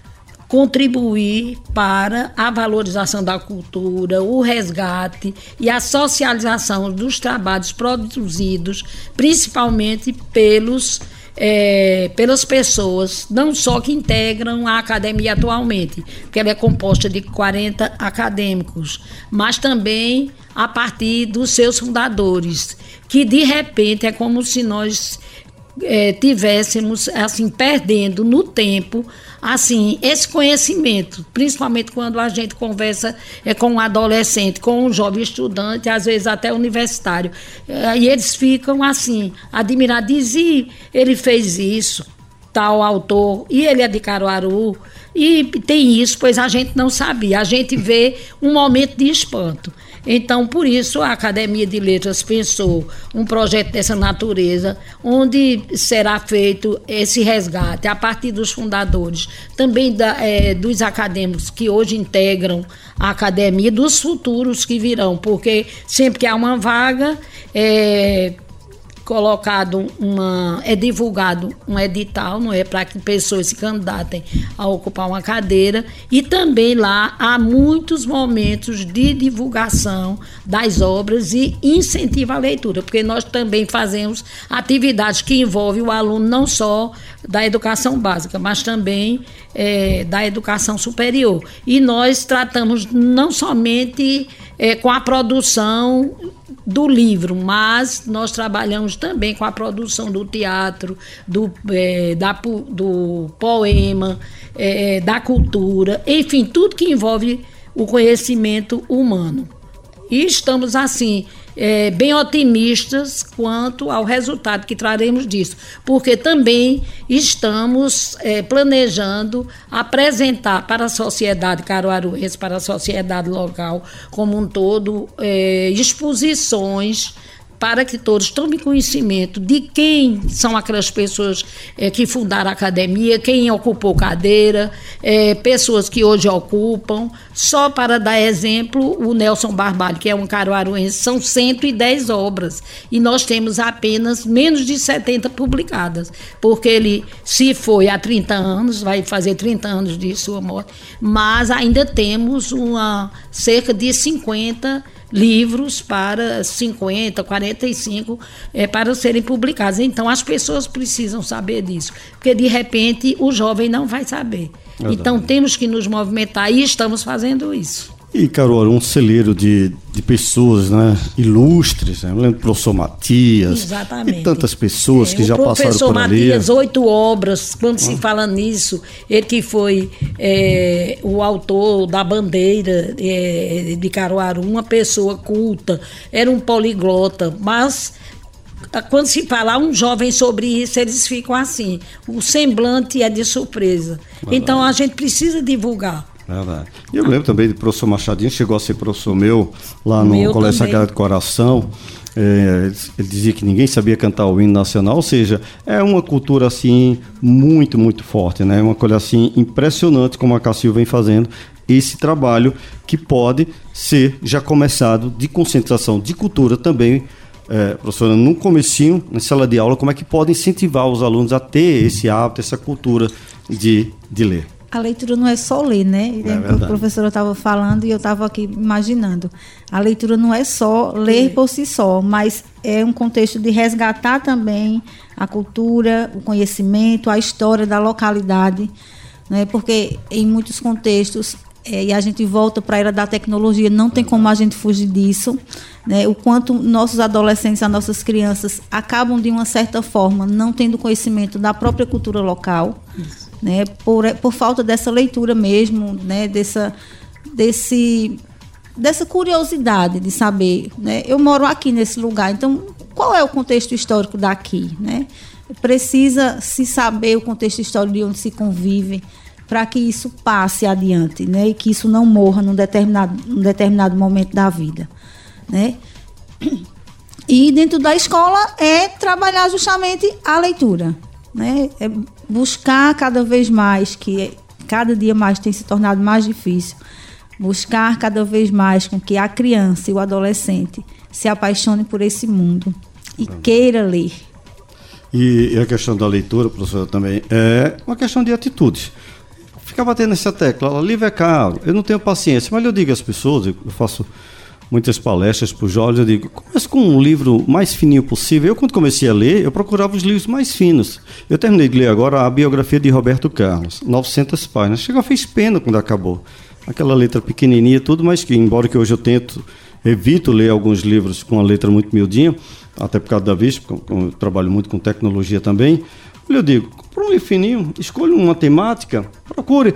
contribuir para a valorização da cultura, o resgate e a socialização dos trabalhos produzidos, principalmente pelos é, pelas pessoas, não só que integram a academia atualmente, que ela é composta de 40 acadêmicos, mas também a partir dos seus fundadores, que de repente é como se nós é, tivéssemos assim perdendo no tempo assim esse conhecimento, principalmente quando a gente conversa é, com um adolescente, com um jovem estudante, às vezes até universitário, é, e eles ficam assim admirados, dizem, ele fez isso, tal autor, e ele é de Caruaru, e tem isso, pois a gente não sabia. A gente vê um momento de espanto. Então, por isso, a Academia de Letras pensou um projeto dessa natureza, onde será feito esse resgate a partir dos fundadores, também da, é, dos acadêmicos que hoje integram a academia, dos futuros que virão, porque sempre que há uma vaga, é, colocado uma é divulgado um edital, não é? Para que pessoas se candidatem a ocupar uma cadeira. E também lá há muitos momentos de divulgação das obras e incentivo à leitura, porque nós também fazemos atividades que envolvem o aluno não só da educação básica, mas também é, da educação superior. E nós tratamos não somente é, com a produção do livro, mas nós trabalhamos também com a produção do teatro, do, é, da, do poema, é, da cultura, enfim, tudo que envolve o conhecimento humano. E estamos assim é, bem otimistas quanto ao resultado que traremos disso, porque também estamos é, planejando apresentar para a sociedade caruaruense, para a sociedade local como um todo, é, exposições para que todos tomem conhecimento de quem são aquelas pessoas é, que fundaram a academia, quem ocupou cadeira, é, pessoas que hoje ocupam. Só para dar exemplo, o Nelson Barbalho, que é um caruaruense, são 110 obras e nós temos apenas menos de 70 publicadas, porque ele se foi há 30 anos, vai fazer 30 anos de sua morte, mas ainda temos uma cerca de 50 livros para 50, 45 é, para serem publicados. Então as pessoas precisam saber disso, porque de repente o jovem não vai saber. Então temos que nos movimentar e estamos fazendo isso. E, Carol, um celeiro de, de pessoas né, ilustres, né? eu lembro do professor Matias Exatamente. e tantas pessoas é, que já passaram por professor ali. Matias, oito obras, quando se fala nisso, ele que foi é, o autor da bandeira é, de Caruaru, uma pessoa culta, era um poliglota, mas quando se falar um jovem sobre isso, eles ficam assim, o semblante é de surpresa. Então a gente precisa divulgar. Verdade. E eu lembro também do professor Machadinho, chegou a ser professor meu lá no Meu Colégio também. Sagrado Coração. É, ele dizia que ninguém sabia cantar o hino nacional, ou seja, é uma cultura assim muito, muito forte, né? Uma coisa assim impressionante como a Cassil vem fazendo esse trabalho que pode ser já começado de conscientização de cultura também, é, professora, no comecinho, na sala de aula, como é que pode incentivar os alunos a ter esse hábito, essa cultura de, de ler. A leitura não é só ler, né? É a verdade. professora estava falando e eu estava aqui imaginando. A leitura não é só ler por si só, mas é um contexto de resgatar também a cultura, o conhecimento, a história da localidade, né? Porque em muitos contextos é, e a gente volta para a era da tecnologia, não tem como a gente fugir disso. Né? O quanto nossos adolescentes, as nossas crianças acabam, de uma certa forma, não tendo conhecimento da própria cultura local, né? por, por falta dessa leitura mesmo, né? dessa, desse, dessa curiosidade de saber. Né? Eu moro aqui nesse lugar, então qual é o contexto histórico daqui? Né? Precisa se saber o contexto histórico de onde se convive para que isso passe adiante, né? E que isso não morra num determinado, num determinado momento da vida, né? E dentro da escola é trabalhar justamente a leitura, né? É buscar cada vez mais que cada dia mais tem se tornado mais difícil, buscar cada vez mais com que a criança e o adolescente se apaixone por esse mundo e queira ler. E a questão da leitura, professora, também é uma questão de atitude. Ficar batendo nessa tecla, livro é caro, eu não tenho paciência, mas eu digo às pessoas, eu faço muitas palestras para os jovens, eu digo, comece com um livro mais fininho possível. Eu, quando comecei a ler, eu procurava os livros mais finos. Eu terminei de ler agora a biografia de Roberto Carlos, 900 páginas. Chegou, fez pena quando acabou. Aquela letra pequenininha, tudo, mas que, embora que hoje eu tento, evito ler alguns livros com a letra muito miudinha, até por causa da vista, porque eu trabalho muito com tecnologia também. Eu digo, um livro fininho, escolha uma temática, procure.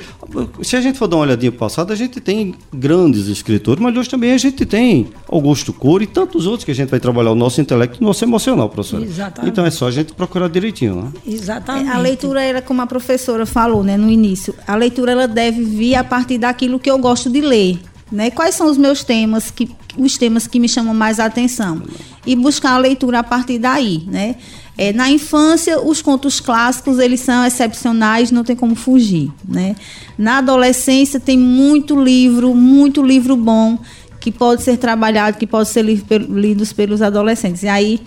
Se a gente for dar uma olhadinha para o passado, a gente tem grandes escritores, mas hoje também a gente tem Augusto Cury e tantos outros que a gente vai trabalhar o nosso intelecto e o nosso emocional, professor. Exatamente. Então é só a gente procurar direitinho, né? Exatamente. A leitura era como a professora falou, né, no início. A leitura ela deve vir a partir daquilo que eu gosto de ler, né? Quais são os meus temas que os temas que me chamam mais a atenção e buscar a leitura a partir daí, né? É, na infância, os contos clássicos eles são excepcionais, não tem como fugir, né? Na adolescência tem muito livro, muito livro bom que pode ser trabalhado, que pode ser li lidos pelos adolescentes. E aí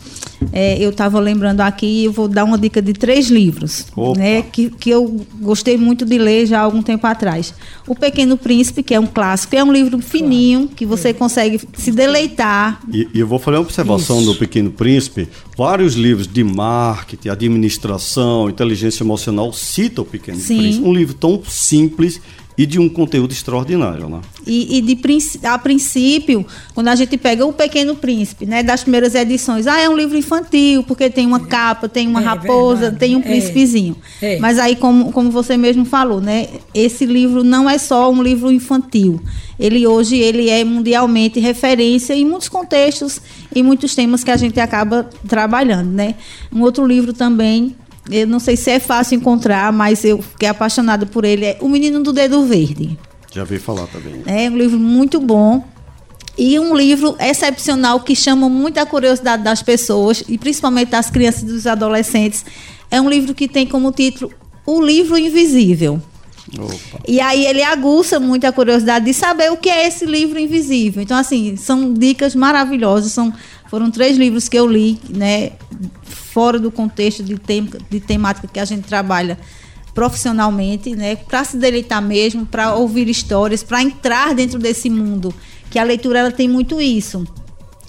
é, eu estava lembrando aqui, eu vou dar uma dica de três livros, Opa. né? Que, que eu gostei muito de ler já há algum tempo atrás. O Pequeno Príncipe, que é um clássico, é um livro fininho que você consegue se deleitar. E, e eu vou fazer uma observação Isso. do Pequeno Príncipe. Vários livros de marketing, administração, inteligência emocional citam o Pequeno Sim. Príncipe. Um livro tão simples e de um conteúdo extraordinário, né? E, e de a princípio, quando a gente pega o Pequeno Príncipe, né, das primeiras edições, ah, é um livro infantil, porque tem uma capa, tem uma É raposa, verdade. tem um É. príncipezinho. É. Mas aí, como, como você mesmo falou, né, esse livro não é só um livro infantil. Ele hoje ele é mundialmente referência em muitos contextos, em muitos temas que a gente acaba trabalhando, né? Um outro livro também eu não sei se é fácil encontrar, mas eu fiquei apaixonada por ele. É O Menino do Dedo Verde. Já vi falar também. É um livro muito bom. E um livro excepcional que chama muita curiosidade das pessoas, e principalmente das crianças e dos adolescentes. É um livro que tem como título O Livro Invisível. Opa. E aí ele aguça muito a curiosidade de saber o que é esse livro invisível. Então, assim, são dicas maravilhosas. São, foram três livros que eu li, né? Fora do contexto de, tem, de temática que a gente trabalha profissionalmente, né? Para se deleitar mesmo, para ouvir histórias, para entrar dentro desse mundo que a leitura ela tem muito isso.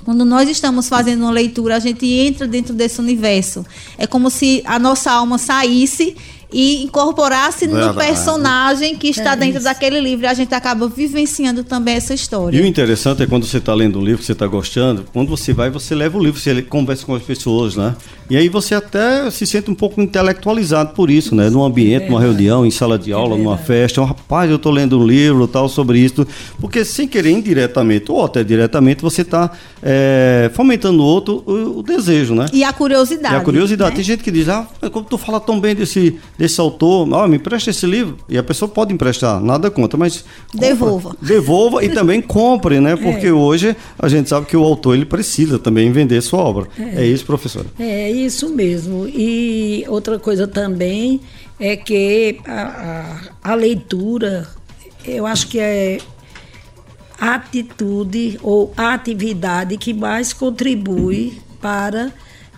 Quando nós estamos fazendo uma leitura, a gente entra dentro desse universo. É como se a nossa alma saísse e incorporasse Verdade. no personagem que está é dentro isso. daquele livro. E a gente acaba vivenciando também essa história. E o interessante é quando você está lendo um livro que você está gostando, quando você vai, você leva o livro, você conversa com as pessoas, né? E aí você até se sente um pouco intelectualizado por isso, né? Num ambiente, é numa reunião, em sala de aula, é numa festa. Um, rapaz, eu estou lendo um livro tal sobre isso. Porque sem querer indiretamente, ou até diretamente, você está é, fomentando no outro o, o, desejo, né? E a curiosidade. E a curiosidade. Né? Tem gente que diz, ah, como tu fala tão bem desse desse autor, oh, me empresta esse livro. E a pessoa pode emprestar, nada contra, mas. Compra, devolva. Devolva e também compre, né? [LAUGHS] Porque é. hoje a gente sabe que o autor ele precisa também vender sua obra. É, é isso, professora? É isso mesmo. E outra coisa também é que a, a, a leitura, eu acho que é a atitude ou atividade que mais contribui para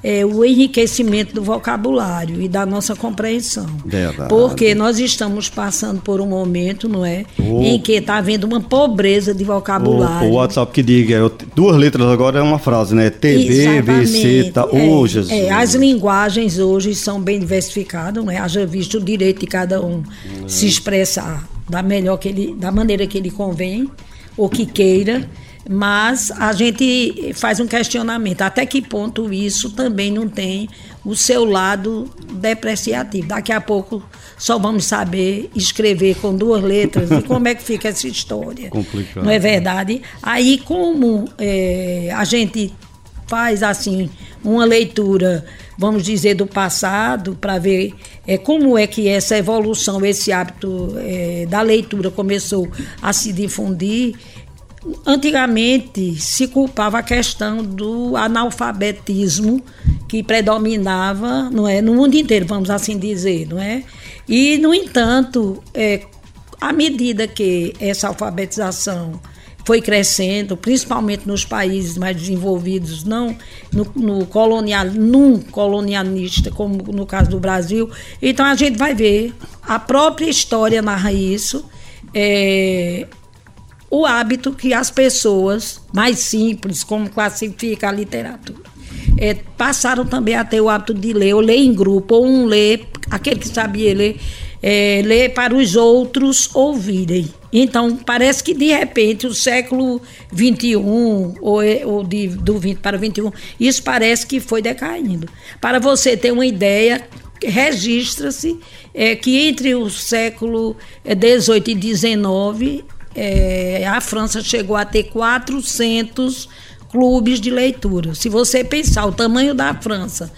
é, o enriquecimento do vocabulário e da nossa compreensão. Verdade. Porque nós estamos passando por um momento, não é? Oh. Em que está havendo uma pobreza de vocabulário. O, WhatsApp que diga, é duas letras agora é uma frase, né? TB, VC, tá. É, oh, Jesus. É, as linguagens hoje são bem diversificadas, não é? Haja visto o direito de cada um se expressar da melhor que ele, da maneira que ele convém ou que queira mas a gente faz um questionamento até que ponto isso também não tem o seu lado depreciativo. Daqui a pouco só vamos saber escrever com duas letras e como é que fica essa história. Complicado. Não é verdade? Aí como é, a gente faz assim uma leitura, vamos dizer, do passado para ver é, como é que essa evolução, esse hábito é, da leitura começou a se difundir Antigamente se culpava a questão do analfabetismo que predominava, não é, no mundo inteiro, vamos assim dizer, não é? E no entanto, é, à medida que essa alfabetização foi crescendo, principalmente nos países mais desenvolvidos, não no, no colonial, num colonialista, como no caso do Brasil. Então a gente vai ver a própria história narra isso. É, o hábito que as pessoas mais simples, como classifica a literatura, é, passaram também a ter o hábito de ler, ou ler em grupo, ou um ler, aquele que sabia ler, é, ler para os outros ouvirem. Então, parece que de repente o século XXI, ou, é, ou de, do 20 para o 21, isso parece que foi decaindo. Para você ter uma ideia, registra-se é, que entre o século XVIII e XIX é, a França chegou a ter 400 clubes de leitura. Se você pensar o tamanho da França,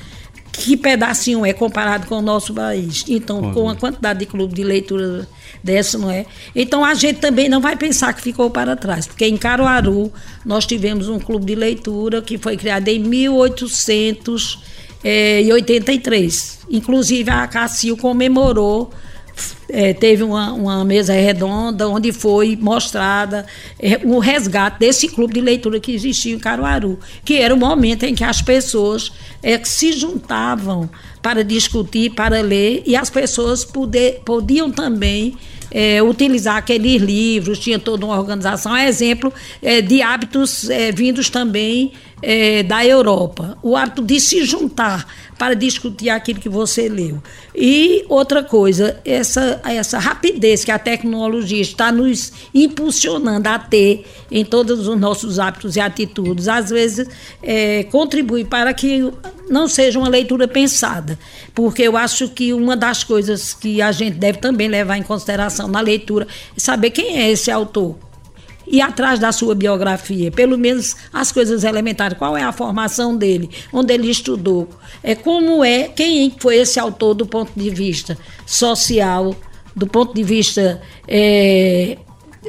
que pedacinho é comparado com o nosso país? Então, com a quantidade de clubes de leitura dessa, não é? Então, a gente também não vai pensar que ficou para trás, porque em Caruaru nós tivemos um clube de leitura que foi criado em 1883. Inclusive, a Cassil comemorou é, teve uma, uma, mesa redonda onde foi mostrada é, o resgate desse clube de leitura que existia em Caruaru, que era o momento em que as pessoas é, se juntavam para discutir, para ler, e as pessoas poder, podiam também é, utilizar aqueles livros, tinha toda uma organização, exemplo é, de hábitos é, vindos também é, da Europa. O hábito de se juntar para discutir aquilo que você leu. E outra coisa, essa, essa rapidez que a tecnologia está nos impulsionando a ter em todos os nossos hábitos e atitudes, às vezes é, contribui para que não seja uma leitura pensada, porque eu acho que uma das coisas que a gente deve também levar em consideração na leitura é saber quem é esse autor e atrás da sua biografia, pelo menos as coisas elementares, qual é a formação dele, onde ele estudou, é como é, quem foi esse autor do ponto de vista social, do ponto de vista é,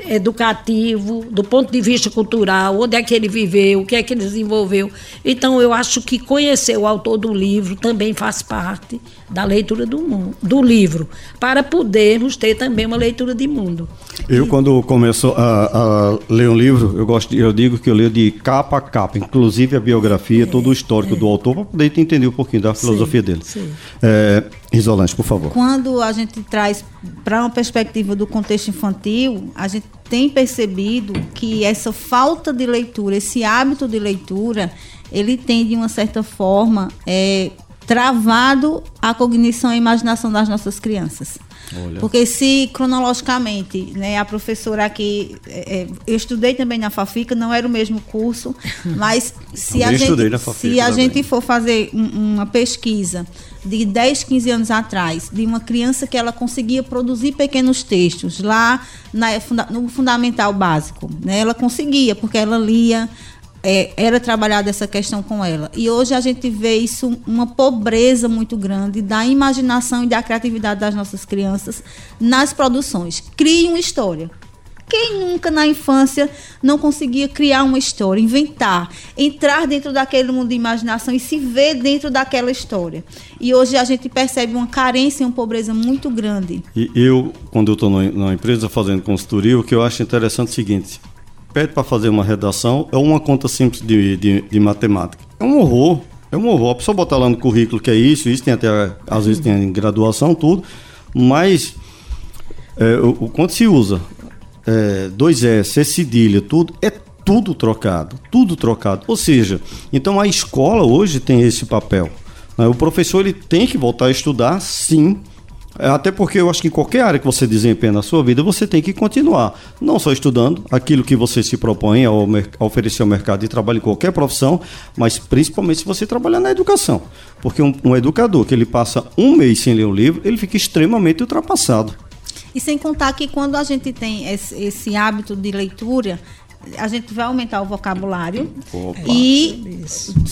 educativo, do ponto de vista cultural, onde é que ele viveu, o que é que ele desenvolveu. Então, eu acho que conhecer o autor do livro também faz parte da leitura do, mundo, do livro, para podermos ter também uma leitura de mundo. Eu, quando começo a, a, ler um livro, eu gosto, eu digo que eu leio de capa a capa, inclusive a biografia, é, todo o histórico é. do autor, para poder entender um pouquinho da filosofia sim, dele. Sim. É, Isolante, por favor. Quando a gente traz para uma perspectiva do contexto infantil, a gente tem percebido que essa falta de leitura, esse hábito de leitura, ele tem, de uma certa forma, é, travado a cognição e a imaginação das nossas crianças. Olha. Porque se cronologicamente, né, a professora aqui, é, é eu estudei também na Fafica, não era o mesmo curso, [LAUGHS] mas se a gente, se a gente for fazer um, uma pesquisa de 10, 15 anos atrás, de uma criança que ela conseguia produzir pequenos textos lá na, no fundamental básico, né, ela conseguia, porque ela lia, é, era trabalhada essa questão com ela. E hoje a gente vê isso uma pobreza muito grande da imaginação e da criatividade das nossas crianças nas produções. Crie uma história. Quem nunca na infância não conseguia criar uma história, inventar, entrar dentro daquele mundo de imaginação e se ver dentro daquela história? E hoje a gente percebe uma carência e uma pobreza muito grande. E eu, quando eu estou na empresa fazendo consultoria, o que eu acho interessante é o seguinte: pede para fazer uma redação, é uma conta simples de, de, de, matemática. É um horror. É um horror. A pessoa botar lá no currículo que é isso, isso tem até, às vezes tem graduação, tudo, mas é, o, o quanto se usa, é, dois S, é cedilha, tudo, é tudo trocado, tudo trocado. Ou seja, então a escola hoje tem esse papel. Né? O professor ele tem que voltar a estudar, sim, até porque eu acho que em qualquer área que você desempenha na sua vida, você tem que continuar. Não só estudando aquilo que você se propõe a oferecer ao mercado de trabalho em qualquer profissão, mas principalmente se você trabalhar na educação. Porque um, um educador que ele passa um mês sem ler um livro, ele fica extremamente ultrapassado. E sem contar que quando a gente tem esse, esse hábito de leitura, a gente vai aumentar o vocabulário Opa. e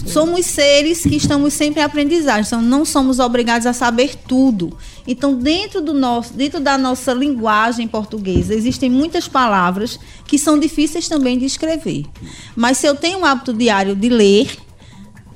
somos seres que estamos sempre em aprendizagem, então não somos obrigados a saber tudo. Então, dentro do nosso, dentro da nossa linguagem portuguesa, existem muitas palavras que são difíceis também de escrever. Mas se eu tenho um hábito diário de ler,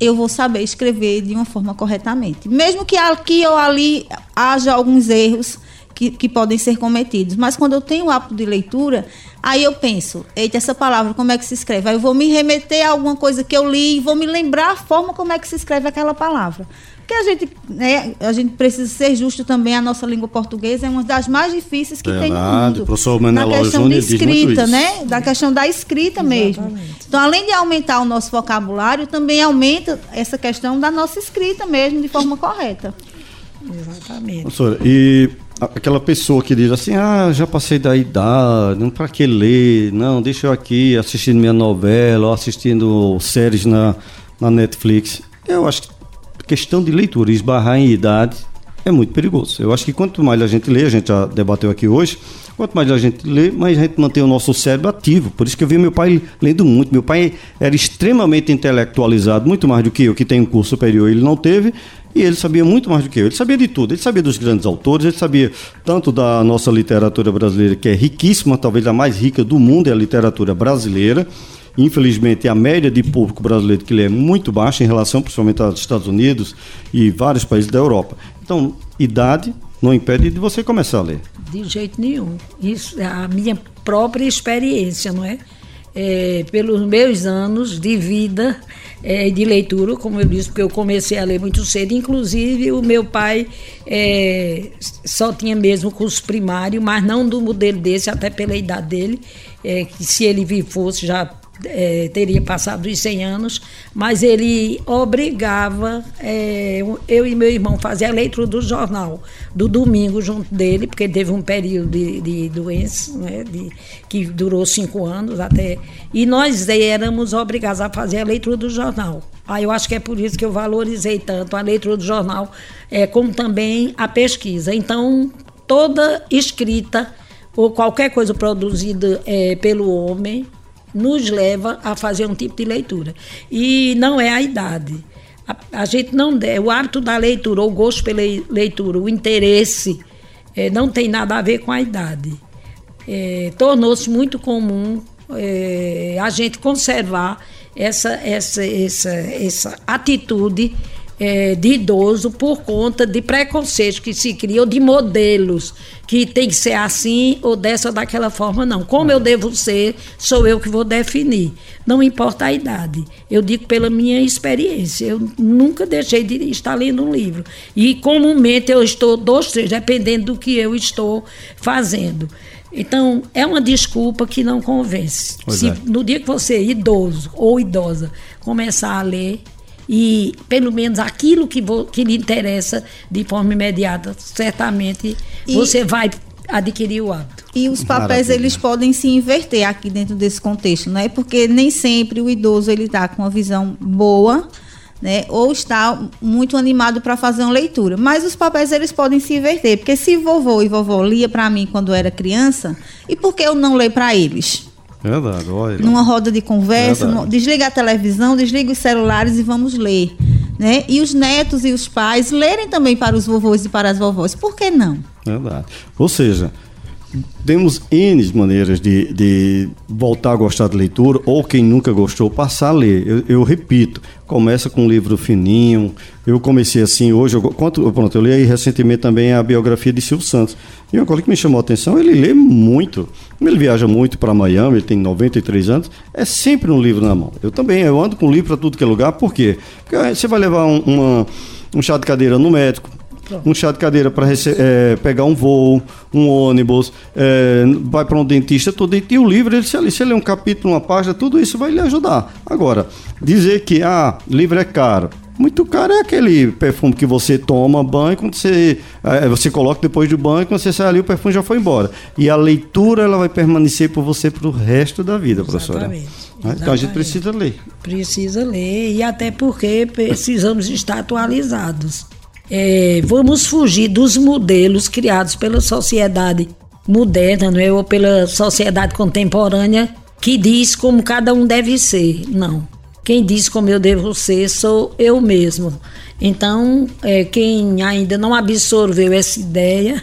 eu vou saber escrever de uma forma corretamente. Mesmo que aqui ou ali haja alguns erros, que, que podem ser cometidos. Mas quando eu tenho o hábito de leitura, aí eu penso, eita, essa palavra, como é que se escreve? Aí eu vou me remeter a alguma coisa que eu li e vou me lembrar a forma como é que se escreve aquela palavra. Porque a gente, né, a gente precisa ser justo também, a nossa língua portuguesa é uma das mais difíceis que tem no mundo. Professor na questão de escrita, né? Da questão da escrita Exatamente. mesmo. Então, além de aumentar o nosso vocabulário, também aumenta essa questão da nossa escrita mesmo, de forma correta. Exatamente. Professora, e aquela pessoa que diz assim, ah, já passei da idade, não para que ler, não, deixa eu aqui assistindo minha novela ou assistindo séries na, na Netflix. Eu acho que questão de leitura, esbarrar em idade é muito perigoso. Eu acho que quanto mais a gente lê, a gente já debateu aqui hoje, quanto mais a gente lê, mais a gente mantém o nosso cérebro ativo. Por isso que eu vi meu pai lendo muito. Meu pai era extremamente intelectualizado, muito mais do que eu, que tenho um curso superior, ele não teve. E ele sabia muito mais do que eu. Ele sabia de tudo. Ele sabia dos grandes autores, ele sabia tanto da nossa literatura brasileira, que é riquíssima, talvez a mais rica do mundo é a literatura brasileira. Infelizmente, a média de público brasileiro que lê é muito baixa em relação, principalmente aos Estados Unidos e vários países da Europa. Então, idade não impede de você começar a ler. De jeito nenhum. Isso é a minha própria experiência, não é? é pelos meus anos de vida é, de leitura, como eu disse, porque eu comecei a ler muito cedo. Inclusive, o meu pai é, só tinha mesmo curso primário, mas não do modelo desse, até pela idade dele, é, que se ele fosse já é, teria passado os 100 anos, mas ele obrigava é, eu e meu irmão fazer a leitura do jornal do domingo junto dele, porque teve um período de, de doença né, de, que durou cinco anos até, e nós éramos obrigados a fazer a leitura do jornal. Aí eu acho que é por isso que eu valorizei tanto a leitura do jornal, é, como também a pesquisa. Então, toda escrita ou qualquer coisa produzida é, pelo homem nos leva a fazer um tipo de leitura. E não é a idade. A, a gente não der, o hábito da leitura, o gosto pela leitura, o interesse, é, não tem nada a ver com a idade. é, tornou-se muito comum é, a gente conservar essa, essa, essa, essa atitude é, de idoso por conta de preconceitos que se criam, de modelos que tem que ser assim ou dessa ou daquela forma, não. Como eu devo ser, sou eu que vou definir. Não importa a idade. Eu digo pela minha experiência. Eu nunca deixei de estar lendo um livro. E comumente eu estou dois, três, dependendo do que eu estou fazendo. Então, é uma desculpa que não convence. Se, é. No dia que você, idoso ou idosa, começar a ler, e pelo menos aquilo que, vo, que lhe interessa de forma imediata, certamente e, você vai adquirir o hábito. E os papéis Maravilha. eles podem se inverter aqui dentro desse contexto, não é? Porque nem sempre o idoso ele está com uma visão boa, né? Ou está muito animado para fazer uma leitura. Mas os papéis eles podem se inverter, porque se vovô e vovó lia para mim quando eu era criança, e por que eu não leio para eles? Verdade, olha. Numa roda de conversa, no, desliga a televisão, desliga os celulares e vamos ler. Né? E os netos e os pais lerem também para os vovôs e para as vovós. Por que não? Verdade. Ou seja, temos N maneiras de, de voltar a gostar de leitura, ou quem nunca gostou, passar a ler. Eu, eu repito, começa com um livro fininho. Eu comecei assim hoje, eu, quanto, pronto, eu li aí recentemente também a biografia de Silvio Santos. E uma coisa que me chamou a atenção, ele lê muito. Ele viaja muito para Miami, ele tem 93 anos, é sempre um livro na mão. Eu também, eu ando com livro para tudo que é lugar, por quê? Porque você vai levar um, uma, um chá de cadeira no médico, um chá de cadeira para é, pegar um voo, um ônibus, é, vai para um dentista, tudo. E o livro, ele, se ele, se ele um capítulo, uma página, tudo isso vai lhe ajudar. Agora, dizer que ah, livro é caro. Muito caro é aquele perfume que você toma banho, quando você, é, você coloca depois do banho, quando você sai ali, o perfume já foi embora. E a leitura, ela vai permanecer por você para o resto da vida, professora. Exatamente. Exatamente. Então a gente precisa ler. Precisa ler, e até porque precisamos estar atualizados é, vamos fugir dos modelos criados pela sociedade moderna, não é? ou pela sociedade contemporânea, que diz como cada um deve ser. Não. Quem diz como eu devo ser sou eu mesmo. Então, é, quem ainda não absorveu essa ideia,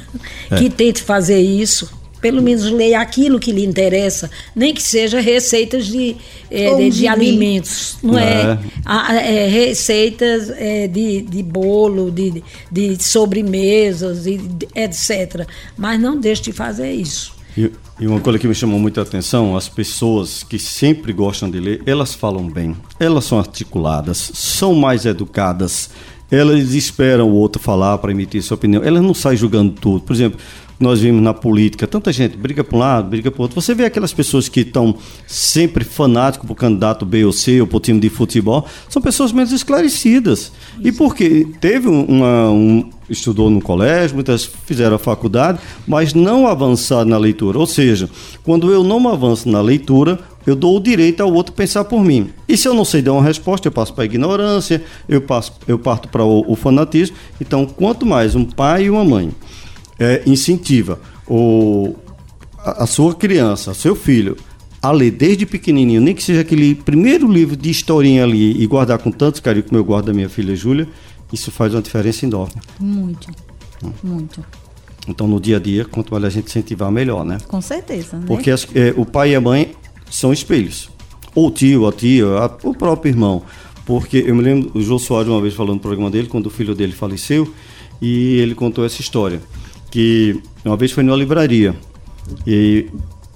é. que tente fazer isso, pelo menos leia aquilo que lhe interessa, nem que seja receitas de, é, de, de alimentos, não é? é? É receitas é, de, de bolo, de, de sobremesas, e etc. Mas não deixe de fazer isso. E, e, uma coisa que me chamou muita atenção, as pessoas que sempre gostam de ler, elas falam bem, elas são articuladas, são mais educadas, elas esperam o outro falar para emitir sua opinião, elas não saem julgando tudo. Por exemplo, nós vimos na política, tanta gente briga para um lado, briga para outro. Você vê aquelas pessoas que estão sempre fanáticos para o candidato B ou C ou para o time de futebol, são pessoas menos esclarecidas. E porque teve uma, um, estudou no colégio, muitas fizeram a faculdade, mas não avançaram na leitura. Ou seja, quando eu não avanço na leitura, eu dou o direito ao outro pensar por mim. E se eu não sei dar uma resposta, eu passo para a ignorância, eu, passo, eu parto para o, o fanatismo. Então, quanto mais um pai e uma mãe é, incentiva o, a, a sua criança, seu filho, a ler desde pequenininho, nem que seja aquele primeiro livro de historinha ali e guardar com tanto carinho como eu guardo da minha filha Júlia, isso faz uma diferença enorme. Muito, hum. muito. Então, no dia a dia, quanto mais a gente incentivar, melhor, né? Com certeza. Né? Porque as, é, o pai e a mãe são espelhos. Ou o tio, a tia, a, o próprio irmão. Porque eu me lembro, o João Soares, uma vez falando no programa dele, quando o filho dele faleceu, e ele contou essa história que uma vez foi numa livraria e,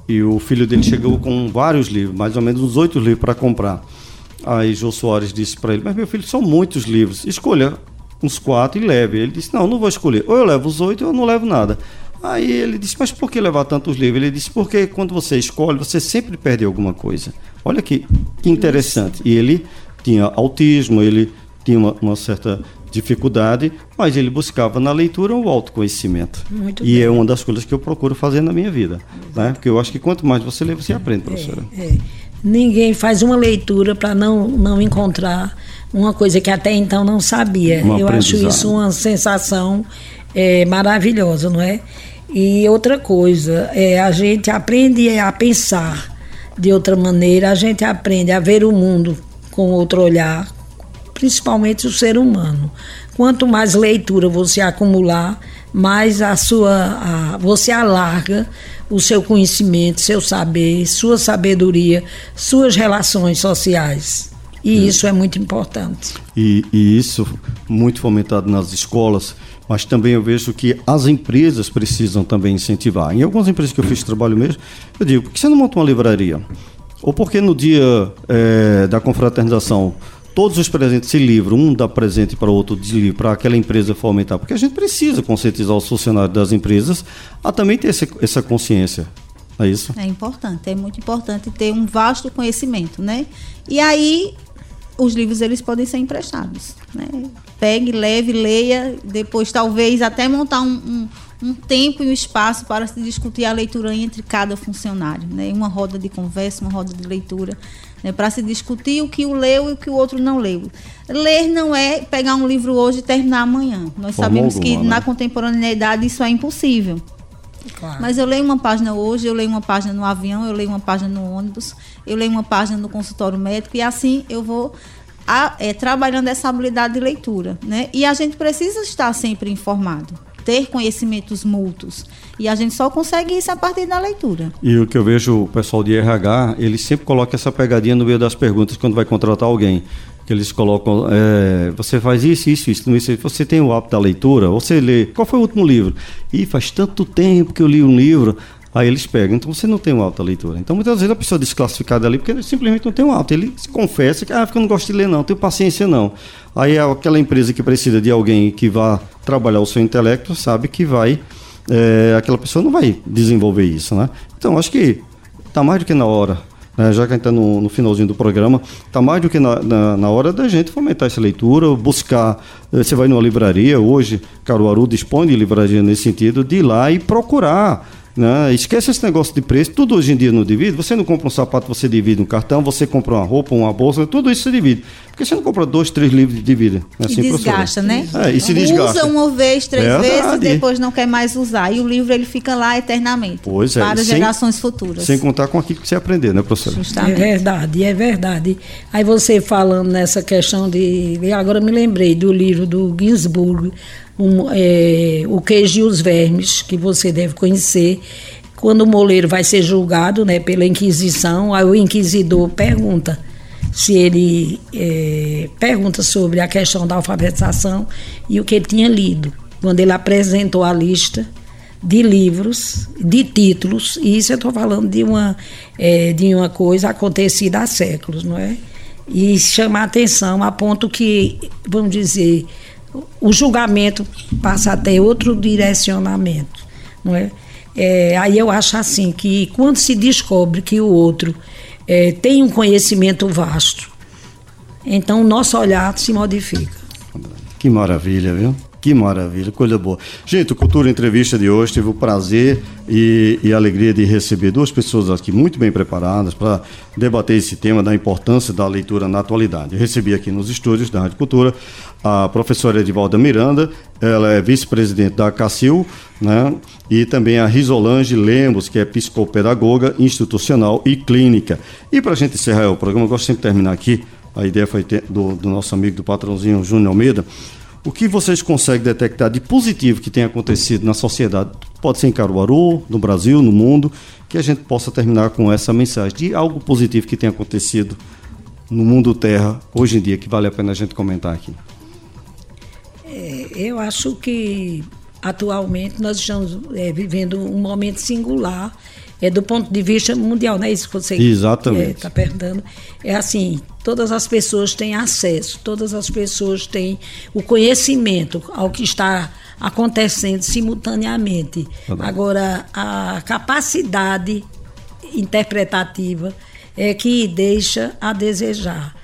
e o filho dele chegou com vários livros, mais ou menos uns oito livros para comprar. Aí João Soares disse para ele: Mas meu filho, são muitos livros, escolha uns quatro e leve. Ele disse: Não, não vou escolher. Ou eu levo os oito ou eu não levo nada. Aí ele disse: Mas por que levar tantos livros? Ele disse: Porque quando você escolhe, você sempre perde alguma coisa. Olha que, que interessante. E ele tinha autismo, ele tinha uma, uma certa dificuldade, mas ele buscava na leitura o autoconhecimento. Muito e é bem. é uma das coisas que eu procuro fazer na minha vida. Né? Porque eu acho que quanto mais você lê, você aprende, professora. É, é. Ninguém faz uma leitura para não, não encontrar uma coisa que até então não sabia. Um eu acho isso uma sensação é, maravilhosa, não é? E outra coisa, é, a gente aprende a pensar de outra maneira, a gente aprende a ver o mundo com outro olhar, principalmente o ser humano. Quanto mais leitura você acumular, mais a sua, a, você alarga o seu conhecimento, seu saber, sua sabedoria, suas relações sociais. E é. isso é muito importante. E, e, isso muito fomentado nas escolas, mas também eu vejo que as empresas precisam também incentivar. Em algumas empresas que eu fiz trabalho mesmo, eu digo, por que você não monta uma livraria? Ou porque no dia é, da confraternização todos os presentes de livro, um dá presente para o outro de livro, para aquela empresa fomentar, porque a gente precisa conscientizar os funcionários das empresas a também ter essa, essa consciência. É isso? É importante, é muito importante ter um vasto conhecimento, né? E aí os livros eles podem ser emprestados, né? Pegue, leve, leia, depois talvez até montar um, um, um tempo e um espaço para se discutir a leitura entre cada funcionário, né? Uma roda de conversa, uma roda de leitura né, para se discutir o que o leu e o que o outro não leu. Ler não é pegar um livro hoje e terminar amanhã. Nós Forma sabemos alguma, que né? na contemporaneidade isso é impossível. Claro. Mas eu leio uma página hoje, eu leio uma página no avião, eu leio uma página no ônibus, eu leio uma página no consultório médico e assim eu vou a, é, trabalhando essa habilidade de leitura. Né? E a gente precisa estar sempre informado ter conhecimentos mútuos. E a gente só consegue isso a partir da leitura. E o que eu vejo o pessoal de RH, eles sempre colocam essa pegadinha no meio das perguntas quando vai contratar alguém. Que eles colocam, é, você faz isso, isso, isso, isso. Você tem o hábito da leitura? Você lê. Qual foi o último livro? E faz tanto tempo que eu li um livro. Aí eles pegam, então você não tem uma alta leitura. Então muitas vezes a pessoa é desclassificada ali porque ele simplesmente não tem um alto. Ele confessa que, ah, eu não gosto de ler não, tenho paciência não. Aí aquela empresa que precisa de alguém que vá trabalhar o seu intelecto sabe que vai, é, aquela pessoa não vai desenvolver isso, né? Então acho que está mais do que na hora né, já que a gente está no, no, finalzinho do programa, está mais do que na, na, na, hora da gente fomentar essa leitura, buscar. Eh, você vai numa livraria, hoje, Caruaru dispõe de livraria nesse sentido, de ir lá e procurar né? Esquece esse negócio de preço. Tudo hoje em dia não divide. Você não compra um sapato, você divide um cartão. Você compra uma roupa, uma bolsa. Tudo isso você divide. Porque você não compra dois, três livros e divide. É assim, e desgasta, né? É, e se desgasta. Usa uma vez, três é vezes, e depois não quer mais usar. E o livro ele fica lá eternamente. Pois é. Para sem, gerações futuras. Sem contar com aquilo que você aprender, né, professor? Justamente. É verdade, é verdade. Aí você falando nessa questão de. Agora me lembrei do livro do Ginsburg, um, é, O Queijo e os Vermes, que você deve conhecer quando o moleiro vai ser julgado né, pela Inquisição, aí o inquisidor pergunta se ele é, pergunta sobre a questão da alfabetização e o que ele tinha lido. Quando ele apresentou a lista de livros, de títulos, e isso eu estou falando de uma, é, de uma coisa acontecida há séculos, não é? E chama a atenção a ponto que, vamos dizer, o julgamento passa a ter outro direcionamento, não é? É, aí eu acho assim que quando se descobre que o outro é, tem um conhecimento vasto, então o nosso olhar se modifica. Que maravilha, viu? Que maravilha, coisa boa. Gente, o Cultura Entrevista de hoje teve o prazer e, e alegria de receber duas pessoas aqui muito bem preparadas para debater esse tema da importância da leitura na atualidade. Eu recebi aqui nos estúdios da Rádio Cultura a professora Edivalda Miranda, ela é vice-presidente da CACIL, né? e também a Risolange Lemos, que é psicopedagoga institucional e clínica. E para a gente encerrar o programa, eu gosto sempre de terminar aqui, a ideia foi ter, do, do nosso amigo, do patrãozinho Júnior Almeida, o que vocês conseguem detectar de positivo que tem acontecido na sociedade, pode ser em Caruaru, no Brasil, no mundo, que a gente possa terminar com essa mensagem de algo positivo que tem acontecido no mundo terra hoje em dia, que vale a pena a gente comentar aqui. É, eu acho que atualmente nós estamos é, vivendo um momento singular é do ponto de vista mundial, não é isso que você está é, tá perguntando? É assim, todas as pessoas têm acesso, todas as pessoas têm o conhecimento ao que está acontecendo simultaneamente. Agora, a capacidade interpretativa é que deixa a desejar.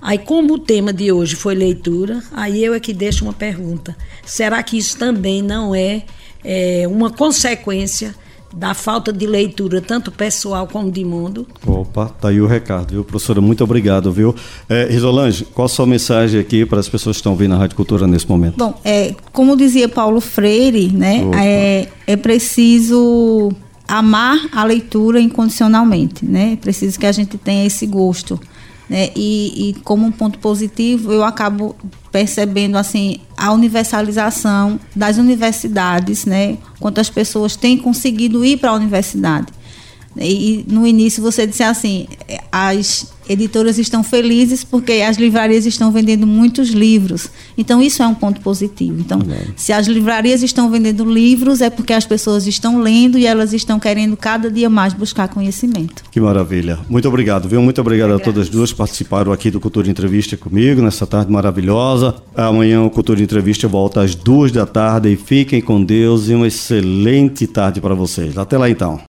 Aí, como o tema de hoje foi leitura, aí eu é que deixo uma pergunta: será que isso também não é, é uma consequência da falta de leitura, tanto pessoal como de mundo. Opa, tá aí o recado, viu, professora? Muito obrigado, viu? É, Risolange, qual a sua mensagem aqui para as pessoas que estão ouvindo a Rádio Cultura nesse momento? Bom, é, como dizia Paulo Freire, né, é, é preciso amar a leitura incondicionalmente, né? É preciso que a gente tenha esse gosto Né? E, e como um ponto positivo, eu acabo percebendo assim a universalização das universidades, né? Quantas pessoas têm conseguido ir para a universidade. E no início você disse assim, as editoras estão felizes porque as livrarias estão vendendo muitos livros. Então isso é um ponto positivo. Então, se as livrarias estão vendendo livros é porque as pessoas estão lendo e elas estão querendo cada dia mais buscar conhecimento. Que maravilha. Muito obrigado, viu? Muito obrigado a todas as duas que participaram aqui do Cultura Entrevista comigo nessa tarde maravilhosa. Amanhã o Cultura Entrevista volta às duas da tarde e fiquem com Deus e uma excelente tarde para vocês. Até lá então.